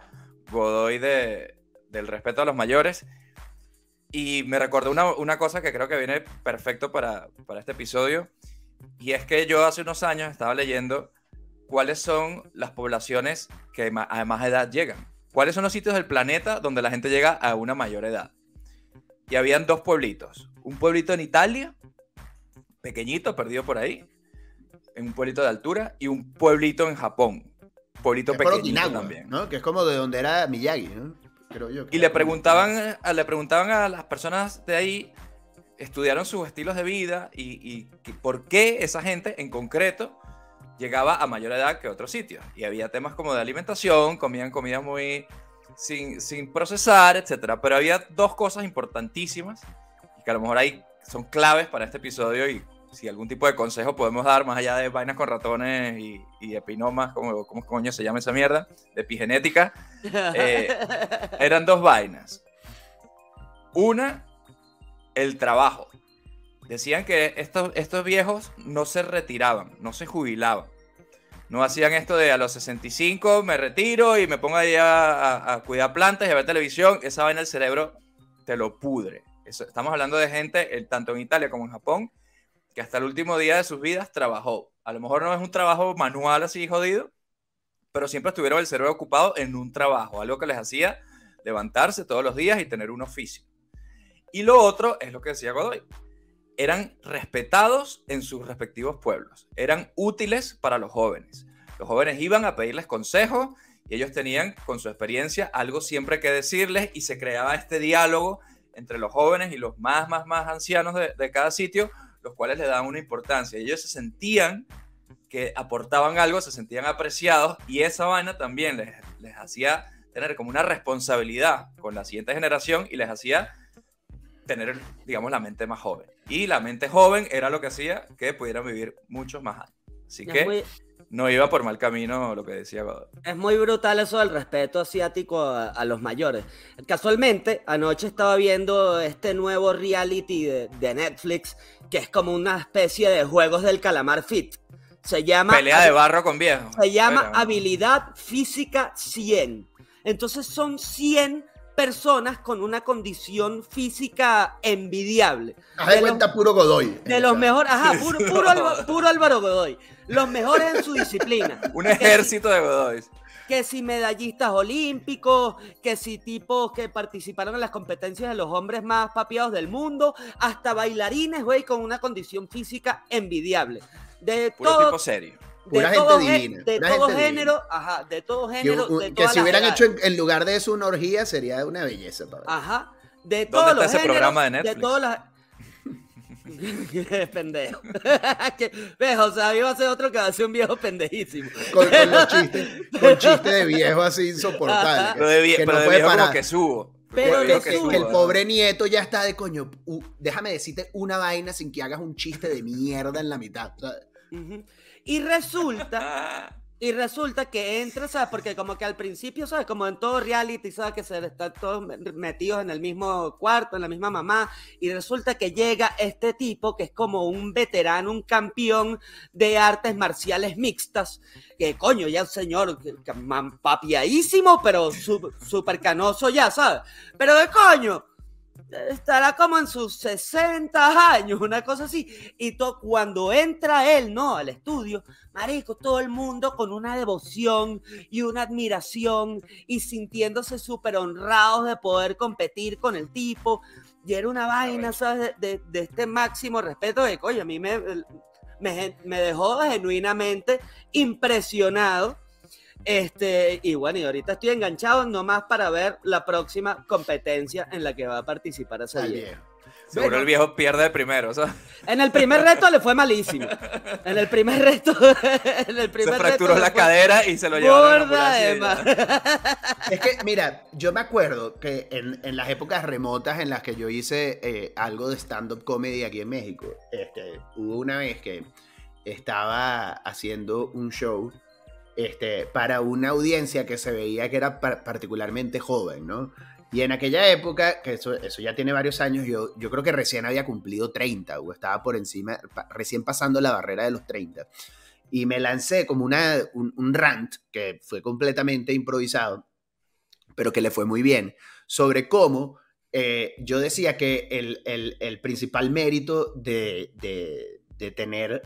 Speaker 3: Godoy de, del respeto a los mayores. Y me recordó una, una cosa que creo que viene perfecto para, para este episodio. Y es que yo hace unos años estaba leyendo cuáles son las poblaciones que a más edad llegan. ¿Cuáles son los sitios del planeta donde la gente llega a una mayor edad? Y habían dos pueblitos. Un pueblito en Italia, pequeñito, perdido por ahí, en un pueblito de altura, y un pueblito en Japón, pueblito
Speaker 1: Es
Speaker 3: pequeñito
Speaker 1: Okinawa,
Speaker 3: también.
Speaker 1: ¿no? Que es como de donde era Miyagi, ¿no? Creo yo.
Speaker 3: Y le preguntaban, a- le preguntaban a las personas de ahí, estudiaron sus estilos de vida y, por qué esa gente en concreto llegaba a mayor edad que otros sitios. Y había temas como de alimentación, comían comida muy sin, sin procesar, etc. Pero había dos cosas importantísimas que a lo mejor ahí son claves para este episodio y si algún tipo de consejo podemos dar más allá de vainas con ratones y, y epinomas, como, como coño se llama esa mierda, de epigenética, eh, eran dos vainas. Una, el trabajo. Decían que estos, estos viejos no se retiraban, no se jubilaban. No hacían esto de a los 65 me retiro y me pongo ahí a, a- a cuidar plantas y a ver televisión. Esa vaina el cerebro te lo pudre. Eso- estamos hablando de gente, el- tanto en Italia como en Japón, que hasta el último día de sus vidas trabajó. A lo mejor no es un trabajo manual así jodido, pero siempre estuvieron el cerebro ocupado en un trabajo, algo que les hacía levantarse todos los días y tener un oficio. Y lo otro es lo que decía Godoy. Eran respetados en sus respectivos pueblos, eran útiles para los jóvenes. Los jóvenes iban a pedirles consejos y ellos tenían con su experiencia algo siempre que decirles y se creaba este diálogo entre los jóvenes y los más, más, más ancianos de, de cada sitio, los cuales le daban una importancia. Ellos se sentían que aportaban algo, se sentían apreciados y esa vaina también les, les hacía tener como una responsabilidad con la siguiente generación y les hacía tener, digamos, la mente más joven. Y la mente joven era lo que hacía que pudieran vivir muchos más años. Así que no iba por mal camino lo que decía Godoy.
Speaker 2: es muy brutal eso del respeto asiático a, a los mayores. Casualmente, anoche estaba viendo este nuevo reality de, de Netflix que es como una especie de juegos del calamar fit. Se llama,
Speaker 3: Pelea de barro con viejos.
Speaker 2: se llama habilidad física 100. Entonces son 100 personas con una condición física envidiable.
Speaker 1: Haz de
Speaker 2: de los-
Speaker 1: cuenta puro Godoy.
Speaker 2: De los mejores, ajá, puro, puro, puro Álvaro Godoy. Los mejores en su disciplina.
Speaker 3: Un ejército de Godoy.
Speaker 2: Que si medallistas olímpicos, que si tipos que participaron en las competencias de los hombres más papiados del mundo, hasta bailarines, güey, con una condición física envidiable. De
Speaker 3: Puro
Speaker 2: todo,
Speaker 3: tipo serio.
Speaker 2: de
Speaker 1: Pura
Speaker 2: todo,
Speaker 1: gente divina,
Speaker 2: de
Speaker 1: pura
Speaker 2: todo
Speaker 1: gente
Speaker 2: género, ajá, de todo
Speaker 1: Que,
Speaker 2: género,
Speaker 1: un-
Speaker 2: de
Speaker 1: que si hubieran
Speaker 2: edades.
Speaker 1: hecho en, en lugar de eso una orgía, sería una belleza. para.
Speaker 2: Ajá. De
Speaker 3: ¿Dónde
Speaker 2: todos
Speaker 3: está
Speaker 2: los
Speaker 3: ese
Speaker 2: géneros,
Speaker 3: programa de Netflix?
Speaker 2: todas las... Qué pendejo. Que-. O sea, iba a ser otro que va a ser un viejo pendejísimo.
Speaker 1: Con, con los chistes, con chistes de viejo así insoportables.
Speaker 2: Ajá.
Speaker 3: Pero de, vie-
Speaker 1: que
Speaker 3: pero
Speaker 1: no
Speaker 3: de
Speaker 1: puede
Speaker 3: viejo
Speaker 1: parar.
Speaker 3: que subo.
Speaker 2: Pero
Speaker 1: que,
Speaker 2: subo,
Speaker 1: que el pobre nieto ya está de coño. uh, déjame decirte una vaina sin que hagas un chiste de mierda en la mitad.
Speaker 2: Y resulta, y resulta que entra, ¿sabes? Porque como que al principio, ¿sabes? Como en todo reality, ¿sabes? Que se están todos me- metidos en el mismo cuarto, en la misma mamá, y resulta que llega este tipo que es como un veterano, un campeón de artes marciales mixtas, que coño, ya un señor papiadísimo, pero súper canoso ya, ¿sabes? Pero de coño, estará como en sus 60 años, una cosa así. Y to- cuando entra él, ¿no? Al estudio, marico, todo el mundo con una devoción y una admiración y sintiéndose súper honrados de poder competir con el tipo. Y era una vaina, ¿sabes? De, de- de este máximo respeto de, coño, a mí me, me, me dejó genuinamente impresionado. Este, y bueno, y ahorita estoy enganchado nomás para ver la próxima competencia en la que va a participar ese viejo.
Speaker 3: Seguro
Speaker 2: Bueno.
Speaker 3: el viejo pierde de primero, sea,
Speaker 2: En el primer reto le fue malísimo. En el primer reto, en el
Speaker 3: se
Speaker 2: primer
Speaker 3: fracturó
Speaker 2: reto
Speaker 3: la
Speaker 2: fue
Speaker 3: cadera y se lo
Speaker 2: más.
Speaker 1: Es que, mira, yo me acuerdo que en, en las épocas remotas en las que yo hice eh, algo de stand-up comedy aquí en México, este, hubo una vez que estaba haciendo un show este, para una audiencia que se veía que era par- particularmente joven, ¿no? Y en aquella época, que eso, ya tiene varios años, yo, creo que recién había cumplido 30 o estaba por encima, recién pasando la barrera de los 30. Y me lancé como una, un, un rant que fue completamente improvisado, pero que le fue muy bien, sobre cómo eh, yo decía que el, el- principal mérito de- de tener,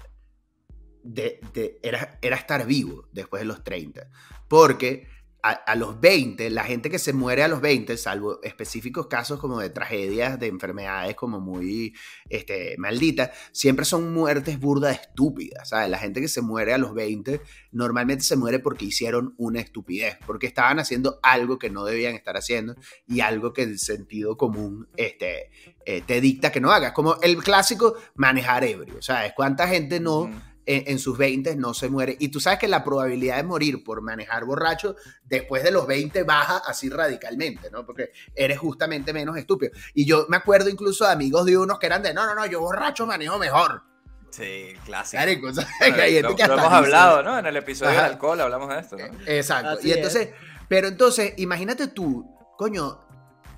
Speaker 1: de, era, era estar vivo después de los 30, porque a, los 20, la gente que se muere a los 20, salvo específicos casos como de tragedias, de enfermedades como muy este, malditas, siempre son muertes burdas estúpidas. ¿sabes? La gente que se muere a los 20 normalmente se muere porque hicieron una estupidez, porque estaban haciendo algo que no debían estar haciendo y algo que el sentido común este, eh, te dicta que no hagas. Como el clásico manejar ebrio. ¿Sabes? ¿Cuánta gente no en, sus 20 no se muere. Y tú sabes que la probabilidad de morir por manejar borracho después de los 20 baja así radicalmente, ¿no? Porque eres justamente menos estúpido. Y yo me acuerdo incluso de amigos de unos que eran de, no, no, no, yo borracho manejo mejor.
Speaker 3: Sí, clásico.
Speaker 1: lo,
Speaker 3: hemos hablado, ¿no? En el episodio del alcohol hablamos de esto,
Speaker 1: eh, Exacto. y entonces, pero entonces, imagínate tú, coño,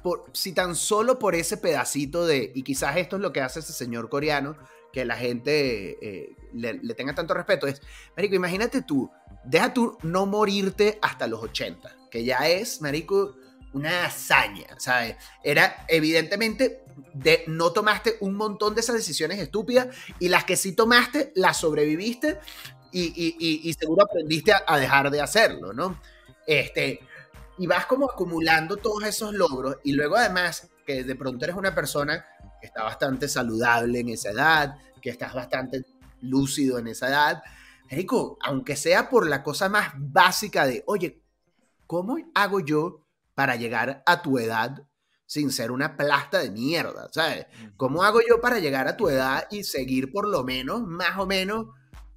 Speaker 1: por, si tan solo por ese pedacito de, y quizás esto es lo que hace ese señor coreano, que la gente eh, le, tenga tanto respeto es, Marico, imagínate tú, deja tú no morirte hasta los 80, que ya es, Marico, una hazaña, ¿sabes? Era evidentemente de no tomaste un montón de esas decisiones estúpidas y las que sí tomaste las sobreviviste y, seguro aprendiste a, dejar de hacerlo, ¿no? Este, y vas como acumulando todos esos logros y luego además que de pronto eres una persona que está bastante saludable en esa edad, que estás bastante lúcido en esa edad. Erico, aunque sea por la cosa más básica de, oye, ¿cómo hago yo para llegar a tu edad sin ser una plasta de mierda? ¿Sabes? ¿Cómo hago yo para llegar a tu edad y seguir por lo menos, más o menos,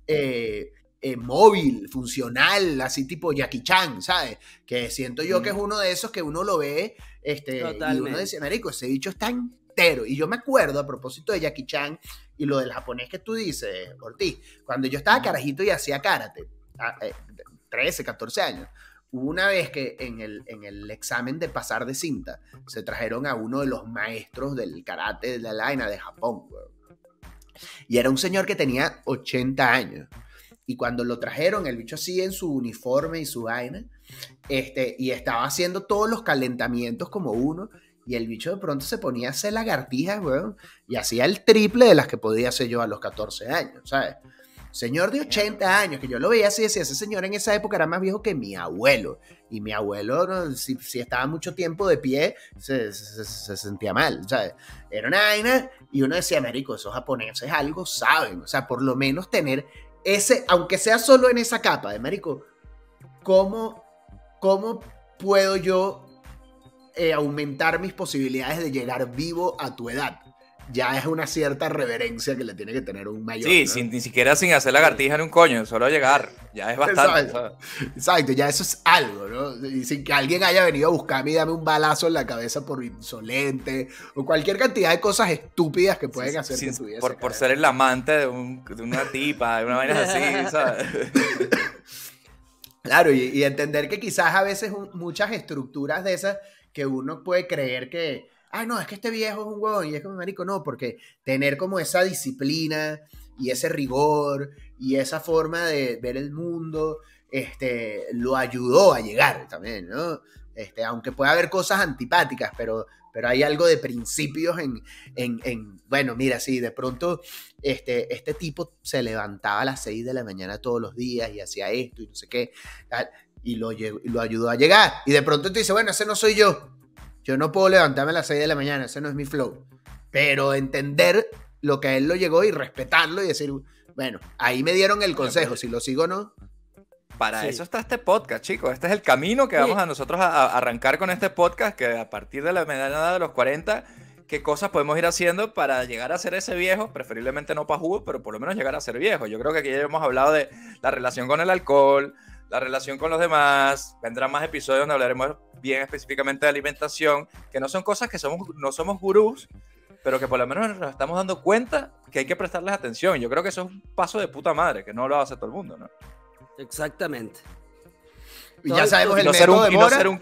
Speaker 1: eh, eh, móvil, funcional, así tipo Jackie Chan, ¿sabes? Que siento yo que es uno de esos que uno lo ve este, y uno dice, Marico, ese bicho está entero. Y yo me acuerdo, a propósito de Jackie Chan y lo del japonés que tú dices, Ortiz, cuando yo estaba carajito y hacía karate, 13, ah, 14 eh, años, una vez que en el, en el examen de pasar de cinta se trajeron a uno de los maestros del karate de la laina de Japón, Y era un señor que tenía 80 años. Y cuando lo trajeron, el bicho así en su uniforme y su vaina, este, y estaba haciendo todos los calentamientos como uno, y el bicho de pronto se ponía a hacer lagartijas, weón, y hacía el triple de las que podía hacer yo a los 14 años, ¿sabes? Señor de 80 años, que yo lo veía así, decía, ese señor en esa época era más viejo que mi abuelo. Y mi abuelo, si, estaba mucho tiempo de pie, se, sentía mal, ¿sabes? Era una vaina y uno decía, Américo, esos japoneses algo saben. O sea, por lo menos tener ese, aunque sea solo en esa capa de Américo, ¿cómo, cómo puedo yo eh, aumentar mis posibilidades de llegar vivo a tu edad? Ya es una cierta reverencia que le tiene que tener un mayor.
Speaker 3: Sí, sin, ni siquiera sin hacer lagartija en un coño, solo llegar. Ya es bastante.
Speaker 1: Exacto, ya eso es algo, ¿no? Y sin que alguien haya venido a buscarme y dame un balazo en la cabeza por insolente o cualquier cantidad de cosas estúpidas que pueden hacer
Speaker 3: que tu vida por, por ser el amante de, una tipa, de una vaina así, ¿sabes?
Speaker 1: Claro, y, entender que quizás a veces muchas estructuras de esas que uno puede creer que, ah, no, es que este viejo es un huevón y es como marico, no, porque tener como esa disciplina y ese rigor y esa forma de ver el mundo, este, lo ayudó a llegar también, ¿no? Este, aunque pueda haber cosas antipáticas, pero, pero hay algo de principios en, en, bueno, mira, sí, de pronto este, este tipo se levantaba a las 6 de la mañana todos los días y hacía esto y no sé qué, y lo, lo ayudó a llegar. Y de pronto te dice, bueno, ese no soy yo. Yo no puedo levantarme a las 6 de la mañana, ese no es mi flow. Pero entender lo que a él lo llegó y respetarlo y decir, bueno, ahí me dieron el consejo, si lo sigo o no.
Speaker 3: Para eso está este podcast, chicos. Este es el camino que vamos a nosotros a, arrancar con este podcast, que a partir de la mediana de los 40, qué cosas podemos ir haciendo para llegar a ser ese viejo, preferiblemente no para jugo, pero por lo menos llegar a ser viejo. Yo creo que aquí ya hemos hablado de la relación con el alcohol, la relación con los demás. Vendrán más episodios donde hablaremos bien específicamente de alimentación, que no son cosas que somos, no somos gurús, pero que por lo menos nos estamos dando cuenta que hay que prestarles atención. Yo creo que eso es un paso de puta madre, que no lo hace todo el mundo, ¿no?
Speaker 2: Exactamente.
Speaker 1: Y ya sabemos el
Speaker 3: método de y no ser un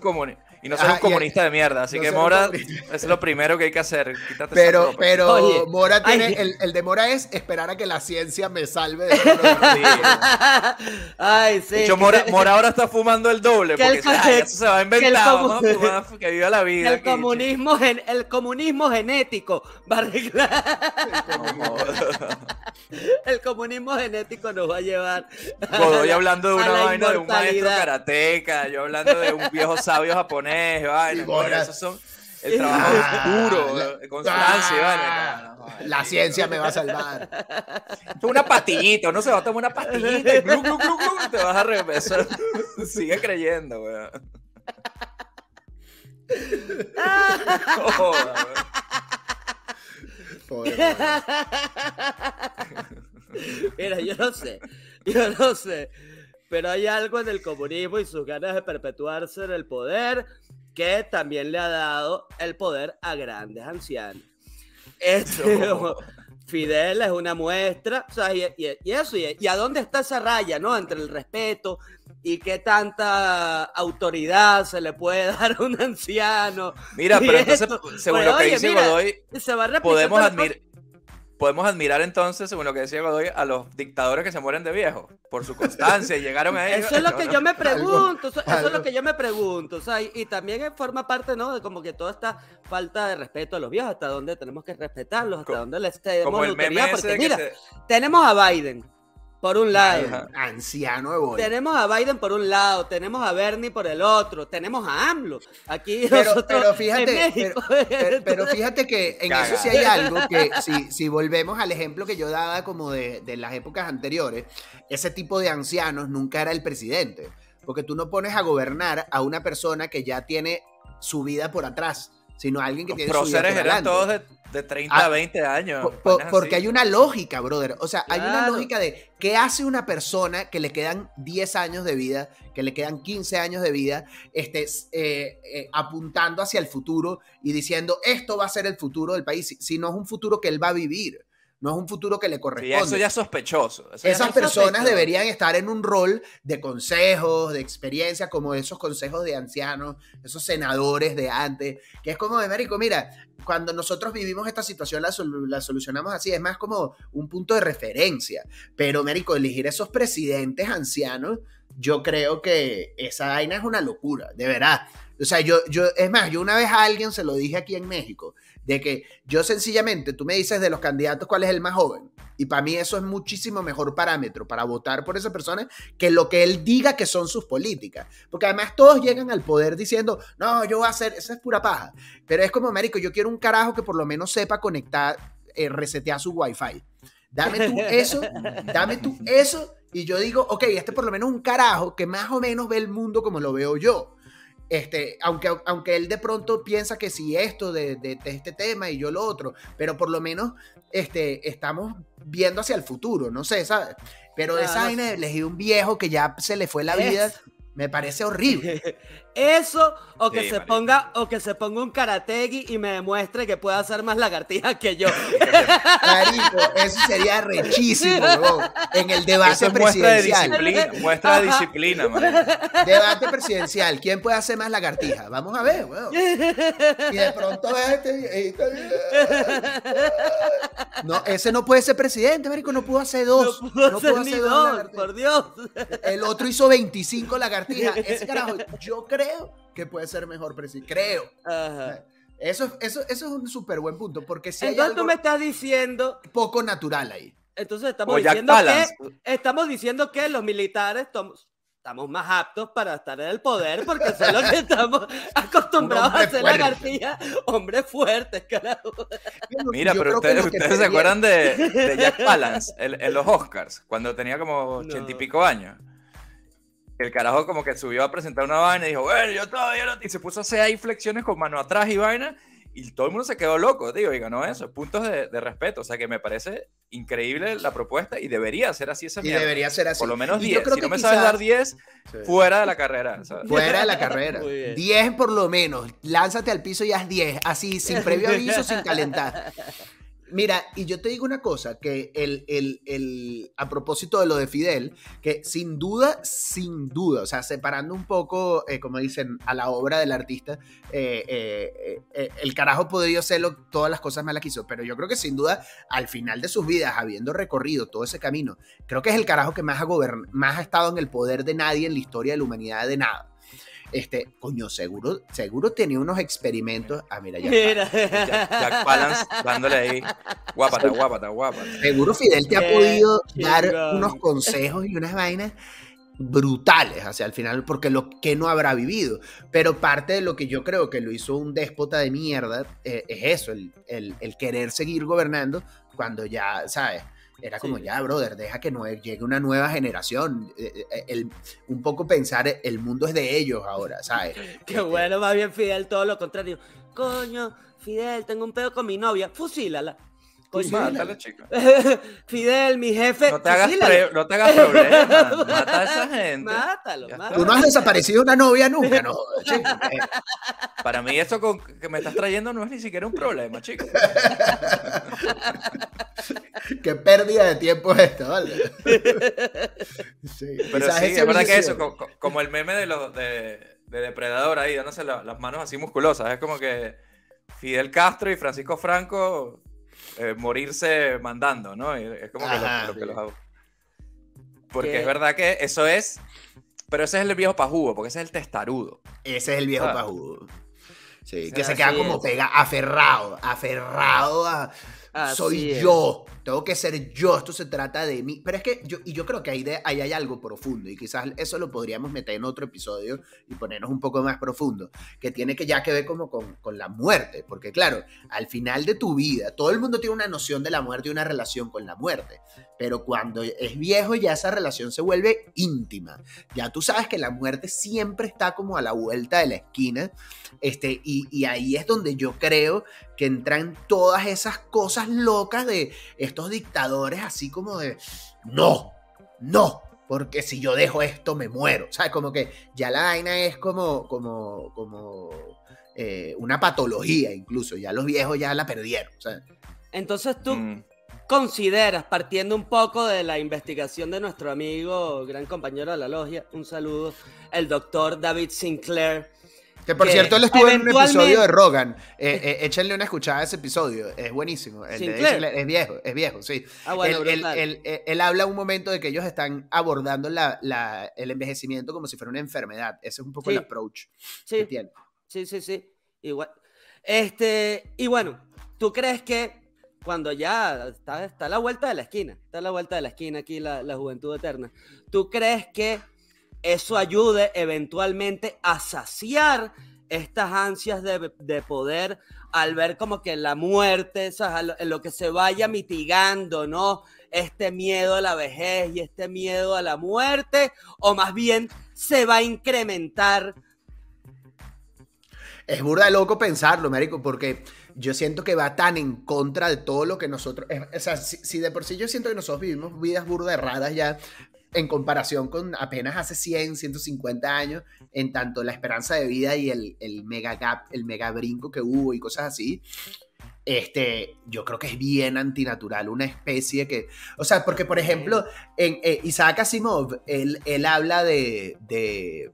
Speaker 3: Y no soy
Speaker 1: Ajá,
Speaker 3: un
Speaker 1: y-
Speaker 3: comunista de mierda, así
Speaker 1: no
Speaker 3: que Mora, es lo primero que hay que hacer. Quítate esa
Speaker 1: Pero,
Speaker 3: ropa.
Speaker 1: pero
Speaker 2: Oye,
Speaker 1: Mora tiene,
Speaker 2: ay.
Speaker 1: el, el de Mora es esperar a que la ciencia me salve de
Speaker 2: Ay, sí.
Speaker 3: De hecho, Mora, Mora ahora está fumando el doble,
Speaker 2: Que
Speaker 3: porque
Speaker 2: el
Speaker 3: dice,
Speaker 2: co-
Speaker 3: "Ay, eso se va a
Speaker 2: que el
Speaker 3: inventar,
Speaker 2: comu-
Speaker 3: vamos a fumar, que viva la vida.
Speaker 2: el
Speaker 3: aquí,
Speaker 2: comunismo, gen- el comunismo genético va a arreglar.
Speaker 3: chico".
Speaker 2: El comunismo genético nos va a llevar.
Speaker 3: Godoy
Speaker 2: la-
Speaker 3: hablando de una vaina de un maestro karateca, yo hablando de un viejo sabio japonés, vaina, esos son el trabajo
Speaker 1: Ah, la-
Speaker 3: eh, constancia,
Speaker 1: Ah,
Speaker 3: no, no,
Speaker 1: La
Speaker 3: no,
Speaker 1: ciencia me va a salvar.
Speaker 3: Esto es una pastillita, uno se va a tomar una pastillita y glu, glu, glu, glu, y te vas a regresar. Sigue creyendo, weón. No.
Speaker 1: Pobre.
Speaker 2: Mira, yo no sé, yo no sé, pero hay algo en el comunismo y sus ganas de perpetuarse en el poder que también le ha dado el poder a grandes ancianos. Este,
Speaker 3: No.
Speaker 2: Fidel es una muestra, o sea, y, y- y eso, y, y a dónde está esa raya, ¿no? Entre el respeto y qué tanta autoridad se le puede dar a un anciano.
Speaker 3: Mira, pero entonces,
Speaker 2: esto,
Speaker 3: según
Speaker 2: pues,
Speaker 3: lo que
Speaker 2: oye,
Speaker 3: dice
Speaker 2: mira,
Speaker 3: Godoy,
Speaker 2: se va
Speaker 3: podemos admirar. Podemos admirar entonces, según lo que decía Godoy, a los dictadores que se mueren de viejos por su constancia y llegaron a ello.
Speaker 2: Eso es lo que yo me pregunto, eso, eso es lo que yo me pregunto, o sea, y, y también forma parte, ¿no? De como que toda esta falta de respeto a los viejos, hasta dónde tenemos que respetarlos, hasta dónde les tenemos
Speaker 3: Como el meme
Speaker 2: porque mira,
Speaker 3: se-
Speaker 2: tenemos a Biden, por un lado,
Speaker 3: Ajá.
Speaker 1: Anciano de bola.
Speaker 2: tenemos a Biden por un lado, tenemos a Bernie por el otro, tenemos a AMLO, aquí
Speaker 1: Pero,
Speaker 2: nosotros
Speaker 1: pero
Speaker 2: en
Speaker 1: fíjate,
Speaker 2: México.
Speaker 1: pero, pero- pero fíjate que en eso sí hay algo que si, si volvemos al ejemplo que yo daba como de, de las épocas anteriores, ese tipo de ancianos nunca era el presidente, porque tú no pones a gobernar a una persona que ya tiene su vida por atrás, sino a alguien que
Speaker 3: Los
Speaker 1: tiene su vida por
Speaker 3: eran
Speaker 1: adelante.
Speaker 3: todos de, de 30
Speaker 1: Ah,
Speaker 3: a 20 años.
Speaker 1: Po- porque hay una lógica, brother. O sea, hay una lógica de qué hace una persona que le quedan 10 años de vida, que le quedan 15 años de vida, este, eh, eh, apuntando hacia el futuro y diciendo esto va a ser el futuro del país, si, si no es un futuro que él va a vivir, no es un futuro que le
Speaker 3: Sí,
Speaker 1: corresponde.
Speaker 3: eso ya es sospechoso. eso
Speaker 1: Esas
Speaker 3: es
Speaker 1: personas
Speaker 2: sospechoso.
Speaker 1: deberían estar en un rol de consejos, de experiencia, como esos consejos de ancianos, esos senadores de antes, que es como de México, mira, cuando nosotros vivimos esta situación la solucionamos así, es más como un punto de referencia, pero Mérico, elegir esos presidentes ancianos, yo creo que esa vaina es una locura, de verdad. O sea, yo, yo, es más, yo una vez a alguien se lo dije aquí en México, de que yo sencillamente, tú me dices de los candidatos cuál es el más joven, y para mí eso es muchísimo mejor parámetro para votar por esa persona que lo que él diga que son sus políticas. Porque además todos llegan al poder diciendo, no, yo voy a hacer, esa es pura paja. Pero es como, Américo, yo quiero un carajo que por lo menos sepa conectar, eh, resetear su wifi. Dame tú eso, dame tú eso, y yo digo, ok, este por lo menos es un carajo que más o menos ve el mundo como lo veo yo. Este, aunque, aunque él de pronto piensa que si esto de, de- de este tema y yo lo otro, pero por lo menos este, estamos viendo hacia el futuro, no sé, ¿sabes? Pero
Speaker 2: Claro,
Speaker 1: esa
Speaker 2: no
Speaker 1: vaina de elegir un viejo que ya se le fue la vida,
Speaker 2: Es-
Speaker 1: me parece horrible.
Speaker 2: Eso, o que
Speaker 3: Sí,
Speaker 2: se ponga, o que se ponga un karategi y me demuestre que puede hacer más lagartijas que yo.
Speaker 1: Marico, eso sería rechísimo. En el debate
Speaker 3: Eso es muestra de
Speaker 1: presidencial.
Speaker 3: disciplina. Muestra de disciplina, marico.
Speaker 1: Debate presidencial. ¿Quién puede hacer más lagartija? Vamos a ver, weón. Y de pronto este viejito. No, ese no puede ser presidente, marico. No pudo hacer dos.
Speaker 2: No puedo
Speaker 1: No
Speaker 2: hacer
Speaker 1: pudo
Speaker 2: ni
Speaker 1: hacer dos
Speaker 2: dos,
Speaker 1: lagartijas.
Speaker 2: por Dios.
Speaker 1: El otro hizo 25 lagartijas. Ese carajo, yo creo que puede ser mejor presidente. Creo.
Speaker 2: Ajá.
Speaker 1: Eso, eso, eso es un súper buen punto, porque si hay
Speaker 2: Entonces tú
Speaker 1: algo
Speaker 2: me estás diciendo,
Speaker 1: poco natural ahí.
Speaker 2: entonces estamos
Speaker 3: O
Speaker 2: diciendo que estamos diciendo que los militares estamos más aptos para estar en el poder porque son los que estamos acostumbrados a hacer
Speaker 1: fuerte.
Speaker 2: lagartijas, hombres fuertes, carajo.
Speaker 3: Mira,
Speaker 1: Yo
Speaker 3: pero
Speaker 1: creo
Speaker 3: ustedes, ustedes se acuerdan de, de Jack Palance en, en los Oscars, cuando tenía como ochenta y
Speaker 2: No.
Speaker 3: pico años. El carajo como que subió a presentar una vaina y dijo, bueno, yo todavía no... Y se puso a hacer ahí flexiones con mano atrás y vaina. Y todo el mundo se quedó loco, digo, y ganó eso. Puntos de, de respeto. O sea que me parece increíble la propuesta y debería ser así esa
Speaker 1: Y
Speaker 3: mierda.
Speaker 1: debería ser así.
Speaker 3: Por lo menos
Speaker 1: Y yo
Speaker 3: 10.
Speaker 1: creo
Speaker 3: Si no me sabes dar 10,
Speaker 1: Sí.
Speaker 3: fuera de la carrera. ¿sabes?
Speaker 1: Fuera de la carrera.
Speaker 2: Muy bien.
Speaker 1: 10 por lo menos. Lánzate al piso y haz 10. Así, sin previo aviso, sin calentar. Mira, y yo te digo una cosa, que el, el, el, a propósito de lo de Fidel, que sin duda, sin duda, o sea, separando un poco, eh, como dicen, a la obra del artista, eh, eh, el carajo podría hacerlo todas las cosas malas que hizo, pero yo creo que sin duda, al final de sus vidas, habiendo recorrido todo ese camino, creo que es el carajo que más ha, más ha estado en el poder de nadie en la historia de la humanidad de nada. Este, coño, seguro, seguro tenía unos experimentos. Ah, mira, ya.
Speaker 2: Mira.
Speaker 3: Jack, Jack Palance dándole ahí. Guápata, guápata, guápata.
Speaker 1: Seguro Fidel te ha podido dar unos consejos y unas vainas brutales hacia el final, porque lo que no habrá vivido. Pero parte de lo que yo creo que lo hizo un déspota de mierda eh, es eso, el, el- el querer seguir gobernando cuando ya, ¿sabes? Era como
Speaker 2: Sí.
Speaker 1: ya, brother, deja que no llegue una nueva generación. Eh, eh, el- un poco pensar, el mundo es de ellos ahora, ¿sabes?
Speaker 2: Qué
Speaker 1: Este,
Speaker 2: bueno, más bien Fidel, todo lo contrario. Coño, Fidel, tengo un pedo con mi novia. Fusílala. Coño,
Speaker 3: Mátala, chico.
Speaker 2: Fidel, mi jefe.
Speaker 3: No te hagas, no te hagas problemas. Mata a esa gente.
Speaker 2: Mátalo, mátalo.
Speaker 1: Tú no has desaparecido una novia nunca, no. chico. Eh,
Speaker 3: Para mí eso con- que me estás trayendo no es ni siquiera un problema, chico.
Speaker 1: Qué pérdida de tiempo es esto, ¿vale? Sí,
Speaker 3: Pero sí, es verdad que eso, co- como el meme de los de, de Depredador ahí, dándose la- las manos así musculosas. Es como que Fidel Castro y Francisco Franco eh, morirse mandando, ¿no? Y Es como que lo- que los hago. Porque
Speaker 2: Que-
Speaker 3: es verdad que eso es. Pero ese es el viejo pajugo, porque ese es el testarudo.
Speaker 1: Ese es el viejo
Speaker 3: Ah.
Speaker 1: pajudo. Sí, que se queda como
Speaker 2: es.
Speaker 1: pega, aferrado, aferrado a
Speaker 2: Así
Speaker 1: soy
Speaker 2: es.
Speaker 1: yo, tengo que ser yo, esto se trata de mí. Pero es que yo, y yo creo que ahí, de- ahí hay algo profundo, y quizás eso lo podríamos meter en otro episodio y ponernos un poco más profundo, que tiene que ya que ver como con, con la muerte, porque claro, al final de tu vida, todo el mundo tiene una noción de la muerte y una relación con la muerte, pero cuando es viejo ya esa relación se vuelve íntima. Ya tú sabes que la muerte siempre está como a la vuelta de la esquina, este, y, y ahí es donde yo creo que entran todas esas cosas locas de estos dictadores, así como de, no, no, porque si yo dejo esto me muero. ¿Sabes? Como que ya la vaina es como, como, como eh, una patología incluso, ya los viejos ya la perdieron. ¿sabes?
Speaker 2: Entonces tú
Speaker 3: Mm.
Speaker 2: consideras, partiendo un poco de la investigación de nuestro amigo, gran compañero de la logia, un saludo, el doctor David Sinclair.
Speaker 1: Que por
Speaker 2: Que
Speaker 1: cierto, él estuvo en un
Speaker 2: eventualmente-
Speaker 1: episodio de Rogan. Eh, eh, échenle una escuchada a ese episodio. Es buenísimo. El de es viejo, es viejo, sí.
Speaker 2: Ah, bueno,
Speaker 1: él, él- él- él- él habla un momento de que ellos están abordando la- la- el envejecimiento como si fuera una enfermedad. Ese es un poco
Speaker 2: Sí.
Speaker 1: el approach
Speaker 2: Sí.
Speaker 1: que tiene.
Speaker 2: Sí, sí, sí. Igual. Este, y bueno, ¿tú crees que cuando ya está, está a la vuelta de la esquina, está a la vuelta de la esquina aquí la, la juventud eterna, ¿tú crees que eso ayude eventualmente a saciar estas ansias de, de poder al ver como que la muerte, lo- que se vaya mitigando, ¿no? Este miedo a la vejez y este miedo a la muerte, o más bien se va a incrementar
Speaker 1: Es burda de loco pensarlo, marico, porque yo siento que va tan en contra de todo lo que nosotros... o sea, si, de por sí yo siento que nosotros vivimos vidas burda ya en comparación con apenas hace 100, 150 años, en tanto la esperanza de vida y el, el mega gap, el mega brinco que hubo y cosas así, este, yo creo que es bien antinatural, una especie que, o sea, porque por ejemplo, en eh, Isaac Asimov, él, él habla de, de,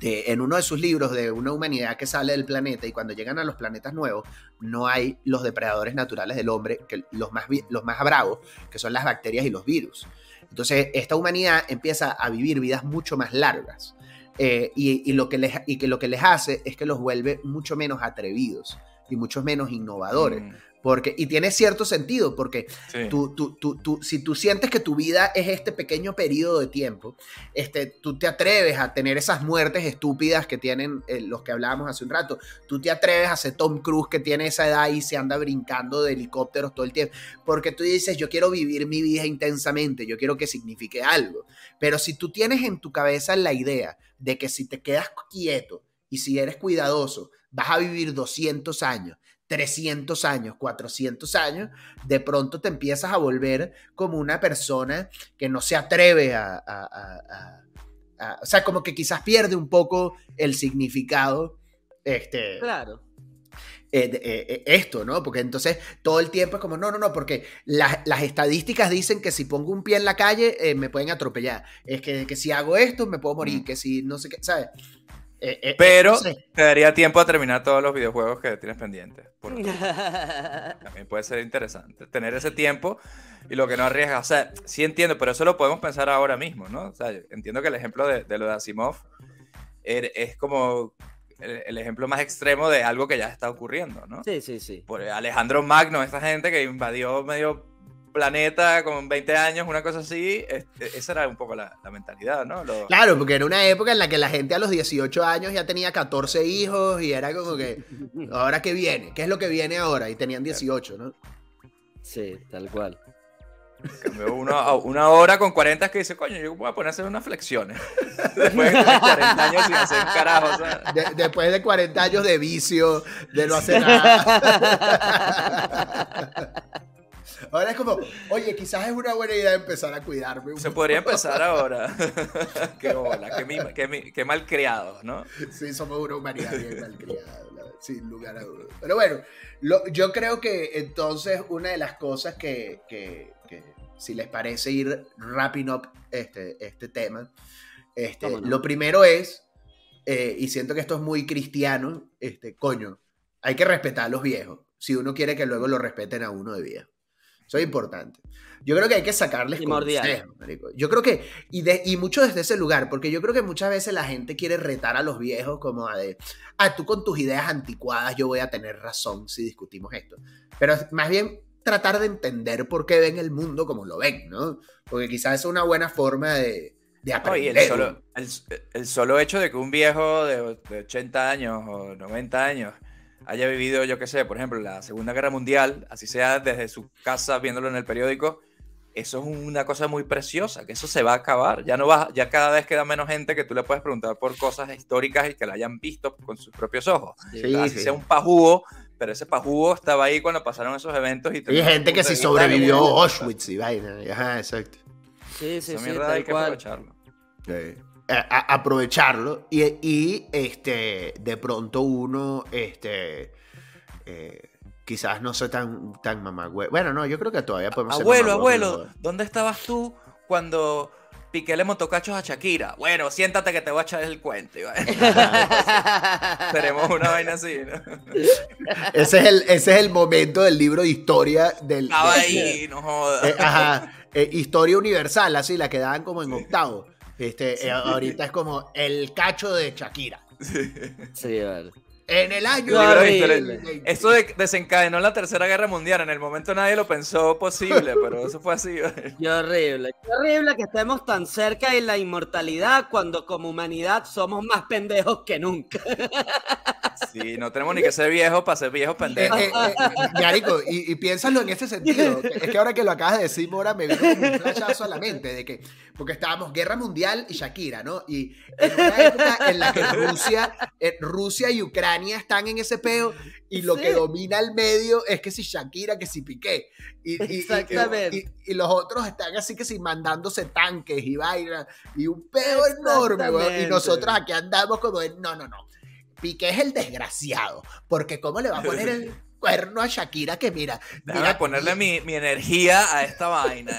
Speaker 1: de, en uno de sus libros, de una humanidad que sale del planeta y cuando llegan a los planetas nuevos, no hay los depredadores naturales del hombre, que los más, los más bravos, que son las bacterias y los virus. Entonces, esta humanidad empieza a vivir vidas mucho más largas. eh, y, lo que les, y que lo que les hace es que los vuelve mucho menos atrevidos y mucho menos innovadores.
Speaker 3: Mm,
Speaker 1: Porque, y tiene cierto sentido, porque
Speaker 3: sí.
Speaker 1: tú, tú, tú, tú- si tú sientes que tu vida es este pequeño periodo de tiempo, este, tú te atreves a tener esas muertes estúpidas que tienen eh, los que hablábamos hace un rato. Tú te atreves a ser Tom Cruise que tiene esa edad y se anda brincando de helicópteros todo el tiempo. Porque tú dices, yo quiero vivir mi vida intensamente, yo quiero que signifique algo. Pero si tú tienes en tu cabeza la idea de que si te quedas quieto y si eres cuidadoso, vas a vivir 200 años, 300 años, 400 años, de pronto te empiezas a volver como una persona que no se atreve a, a- a- a- o sea, como que quizás pierde un poco el significado. Este,
Speaker 2: Claro.
Speaker 1: eh, eh, eh, esto, ¿no? Porque entonces todo el tiempo es como, no, no, no, porque las, las estadísticas dicen que si pongo un pie en la calle eh, me pueden atropellar. Es que, que si hago esto me puedo morir, que si no sé qué, ¿sabes? Eh, eh,
Speaker 3: Pero
Speaker 1: no sé.
Speaker 3: te daría tiempo a terminar todos los videojuegos que tienes pendientes. por- También puede ser interesante tener ese tiempo y lo que no arriesga. O sea, sí entiendo, pero eso lo podemos pensar ahora mismo, ¿no? O sea, entiendo que el ejemplo de, de lo de Asimov er- es como el, el ejemplo más extremo de algo que ya está ocurriendo, ¿no?
Speaker 2: Sí, sí, sí.
Speaker 3: Por Alejandro Magno, esta gente que invadió medio planeta con 20 años, una cosa así, este, esa era un poco la, la mentalidad, ¿no? Lo-
Speaker 1: Claro, porque era una época en la que la gente a los 18 años ya tenía 14 hijos y era como que, ¿ahora qué viene? ¿Qué es lo que viene ahora? Y tenían 18, ¿no?
Speaker 2: Sí, tal cual.
Speaker 3: Cambió uno a una hora con 40 que dice, coño, yo voy a poner a hacer unas flexiones. Después de tener 40 años sin hacer carajo. o sea.
Speaker 1: De- después de 40 años de vicio, de no hacer nada. Ahora es como, oye, quizás es una buena idea empezar a cuidarme. un
Speaker 3: Se
Speaker 1: poco".
Speaker 3: podría empezar ahora. qué bola, qué, mi- qué mi- qué mal criados, ¿no?
Speaker 1: Sí, somos una humanidad bien malcriada, sin lugar a dudas. Pero bueno, lo- yo creo que entonces una de las cosas que, que- que si les parece ir wrapping up este, este tema, este,
Speaker 2: no.
Speaker 1: lo primero es, eh, y siento que esto es muy cristiano, este, coño, hay que respetar a los viejos, si uno quiere que luego lo respeten a uno de viejo. Eso es importante. Yo creo que hay que sacarles
Speaker 2: Primordial.
Speaker 1: consejos, marico. Yo creo que, y, de, y mucho desde ese lugar, porque yo creo que muchas veces la gente quiere retar a los viejos como a de, ah, tú con tus ideas anticuadas yo voy a tener razón si discutimos esto. Pero más bien tratar de entender por qué ven el mundo como lo ven, ¿no? Porque quizás es una buena forma de, de
Speaker 3: No,
Speaker 1: aprender.
Speaker 3: el solo, el, el solo hecho de que un viejo de, de 80 años o 90 años haya vivido, yo qué sé, por ejemplo, la Segunda Guerra Mundial, así sea desde su casa viéndolo en el periódico, eso es una cosa muy preciosa, que eso se va a acabar. Ya no va, ya cada vez queda menos gente que tú le puedes preguntar por cosas históricas y que la hayan visto con sus propios ojos.
Speaker 1: Sí,
Speaker 3: así
Speaker 1: sí.
Speaker 3: sea un pajúo, pero ese pajúo estaba ahí cuando pasaron esos eventos. Y
Speaker 1: Hay gente que sí
Speaker 3: vista
Speaker 1: sobrevivió Auschwitz y vaina. Ajá, exacto.
Speaker 2: Sí, sí,
Speaker 3: Esa
Speaker 2: sí,
Speaker 3: mierda hay
Speaker 2: tal
Speaker 3: que
Speaker 2: cual.
Speaker 3: aprovecharlo.
Speaker 1: A- a- aprovecharlo y, y, este de pronto uno este eh, quizás no sea tan tan mamagüe bueno no yo creo que todavía podemos
Speaker 3: Abuelo, abuelo, ¿dónde estabas tú cuando Piqué le montó cachos a Shakira? Bueno, siéntate que te voy a echar el cuento. Tenemos una vaina así, ¿no?
Speaker 1: ese es el ese es el momento del libro de historia del
Speaker 3: Estaba ahí, no jodas.
Speaker 1: eh, ajá, eh, historia universal así la que daban como en octavo este eh, ahorita es como el cacho de Shakira
Speaker 2: Sí, vale.
Speaker 1: En el año
Speaker 2: Qué horrible.
Speaker 1: 2020.
Speaker 3: Esto de- desencadenó la Tercera Guerra Mundial. En el momento nadie lo pensó posible, pero eso fue así.
Speaker 2: Qué horrible. Qué horrible que estemos tan cerca de la inmortalidad cuando como humanidad somos más pendejos que nunca.
Speaker 3: Sí, no tenemos ni que ser viejos para ser viejos
Speaker 1: Eh,
Speaker 3: pendejos.
Speaker 1: eh, eh, Marico, y, y piénsalo en ese sentido. Es que ahora que lo acabas de decir, Mora, me vino como un flashazo a la mente de que, porque estábamos Guerra Mundial y Shakira, ¿no? Y en una época en la que Rusia, eh, Rusia y Ucrania están en ese peo y lo que domina el medio es que si Shakira, que si Piqué. Y,
Speaker 2: Exactamente.
Speaker 1: Y, y los otros están así que si mandándose tanques y vainas y un peo enorme. Y nosotros aquí andamos como de, no, no, no. Piqué es el desgraciado, porque ¿cómo le va a poner el cuerno a Shakira que mira,
Speaker 3: Déjame
Speaker 1: mira
Speaker 3: ponerle mi, mi energía a esta vaina.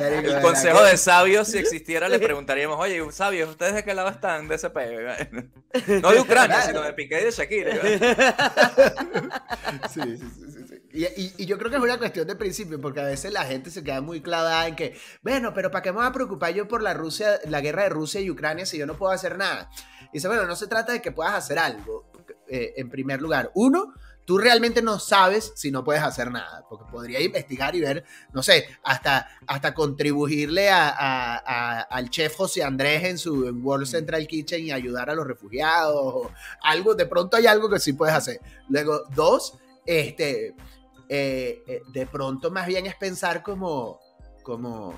Speaker 3: El consejo de sabios, si existiera, le preguntaríamos, oye, sabios, ¿ustedes de qué lado están de ese peo? No de Ucrania, sino de Piqué y de Shakira.
Speaker 1: sí, sí, sí, sí. Y, y- y yo creo que es una cuestión de principio, porque a veces la gente se queda muy clavada en que, bueno, pero ¿para qué me voy a preocupar yo por la Rusia, la guerra de Rusia y Ucrania si yo no puedo hacer nada? Y dice, bueno, no se trata de que puedas hacer algo, eh, en primer lugar. Uno, tú realmente no sabes si no puedes hacer nada, porque podría investigar y ver, no sé, hasta, hasta contribuirle a, a- a- al chef José Andrés en su en World Central Kitchen y ayudar a los refugiados, o algo, de pronto hay algo que sí puedes hacer. Luego, dos, este, eh, eh, de pronto más bien es pensar como, como,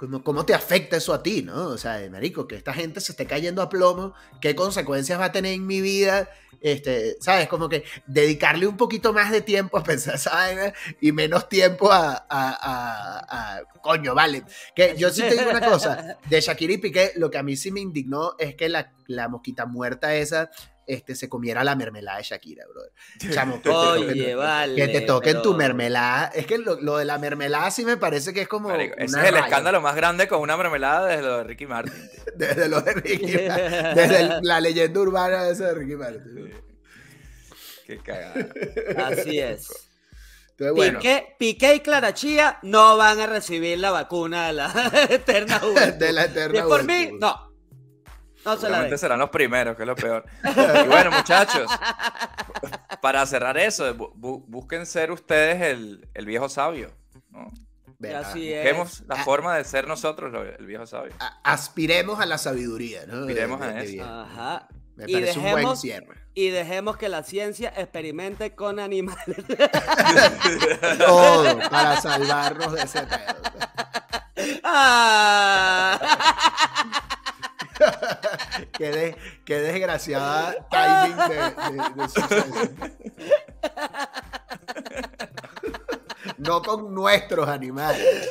Speaker 1: como, cómo te afecta eso a ti, ¿no? O sea, marico, que esta gente se esté cayendo a plomo, qué consecuencias va a tener en mi vida, este, ¿sabes? Como que dedicarle un poquito más de tiempo a pensar esa vaina y menos tiempo a, a- a- a- coño, vale. Que yo sí te digo una cosa, de Shakira y Piqué, lo que a mí sí me indignó es que la, la mosquita muerta esa este, se comiera la mermelada de Shakira, brother. Chamo, que te
Speaker 2: Oye, vale.
Speaker 1: que te toquen tu
Speaker 2: pero-
Speaker 1: mermelada. Es que lo, lo de la mermelada sí me parece que es como.
Speaker 3: Marico, ese es el
Speaker 1: raya.
Speaker 3: escándalo más grande con una mermelada desde lo de Ricky Martin.
Speaker 1: Desde lo de Ricky Martin. Desde el- la leyenda urbana esa de Ricky Martin.
Speaker 3: Qué cagada.
Speaker 2: Así es.
Speaker 1: Entonces, bueno.
Speaker 2: Piqué, Piqué y Clara Chía no van a recibir la vacuna de la eterna juventud.
Speaker 1: De la eterna
Speaker 2: es por mí, no. No se la
Speaker 3: serán los primeros, que es lo peor. Y bueno, muchachos, para cerrar eso, bu- bu- busquen ser ustedes el, el viejo sabio. ¿no?
Speaker 2: Así es.
Speaker 3: Busquemos la
Speaker 1: Ah.
Speaker 3: forma de ser nosotros lo- el viejo sabio.
Speaker 1: a- Aspiremos a la sabiduría, ¿no?
Speaker 3: Aspiremos a eso.
Speaker 2: Ajá.
Speaker 1: Me
Speaker 2: Y
Speaker 1: parece un buen
Speaker 2: dejemos-
Speaker 1: cierre.
Speaker 2: Y dejemos que la ciencia experimente con animales.
Speaker 1: Todo para salvarnos de ese pedo.
Speaker 2: Ah.
Speaker 1: Qué, de- qué desgraciada timing de, de- de suceso. No con nuestros animales.